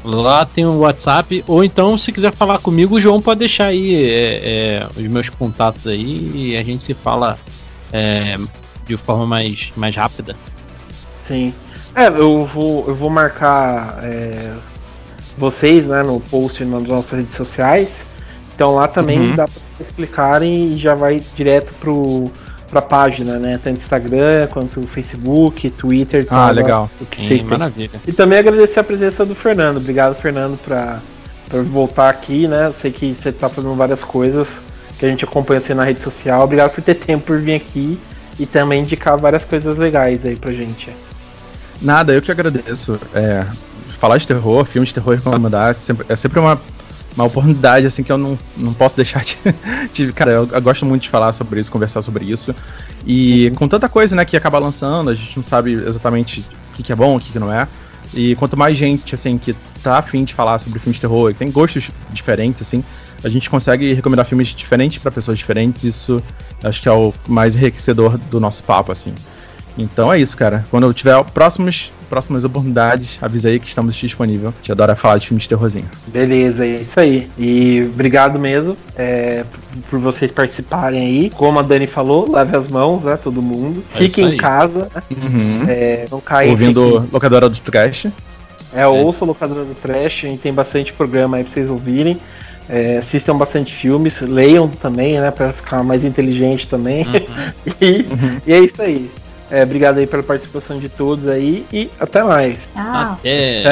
lá tem o WhatsApp. Ou então, se quiser falar comigo, o João pode deixar aí é, é, os meus contatos aí e a gente se fala é, de forma mais, mais rápida. Sim. É, eu vou, eu vou marcar é, vocês né, no post nas nossas redes sociais. Então lá também uhum. dá para vocês clicarem e já vai direto pro pra página, né? Tanto Instagram quanto Facebook, Twitter. Ah, tal, legal. O que Sim, maravilha. E também agradecer a presença do Fernando. Obrigado, Fernando, pra, pra voltar aqui, né? Eu sei que você tá fazendo várias coisas que a gente acompanha assim na rede social. Obrigado por ter tempo por vir aqui e também indicar várias coisas legais aí pra gente. Nada, eu que agradeço. É, falar de terror, filmes de terror recomendar, é sempre, é sempre uma uma oportunidade assim que eu não, não posso deixar de, de cara, eu, eu, gosto muito de falar sobre isso, conversar sobre isso. E uhum. com tanta coisa, né, que acaba lançando, a gente não sabe exatamente o que, que é bom, o que, que não é. E quanto mais gente, assim, que tá afim de falar sobre filmes de terror e tem gostos diferentes, assim, a gente consegue recomendar filmes diferentes para pessoas diferentes. Isso acho que é o mais enriquecedor do nosso papo, assim. Então é isso, cara. Quando eu tiver próximos, próximas oportunidades, avisa aí que estamos disponível. Te adora falar de filmes de terrorzinho. Beleza, é isso aí. E obrigado mesmo é, por vocês participarem aí. Como a Dani falou, lave as mãos, né? Todo mundo. É Fiquem em casa. Uhum. É, não caia. Ouvindo locadora do trash. É, ouça locadora do trash. Tem bastante programa aí pra vocês ouvirem. É, assistam bastante filmes, leiam também, né, para ficar mais inteligente também. Uhum. e, uhum. e, é isso aí. É, obrigado aí pela participação de todos aí e até mais. Ah. Até.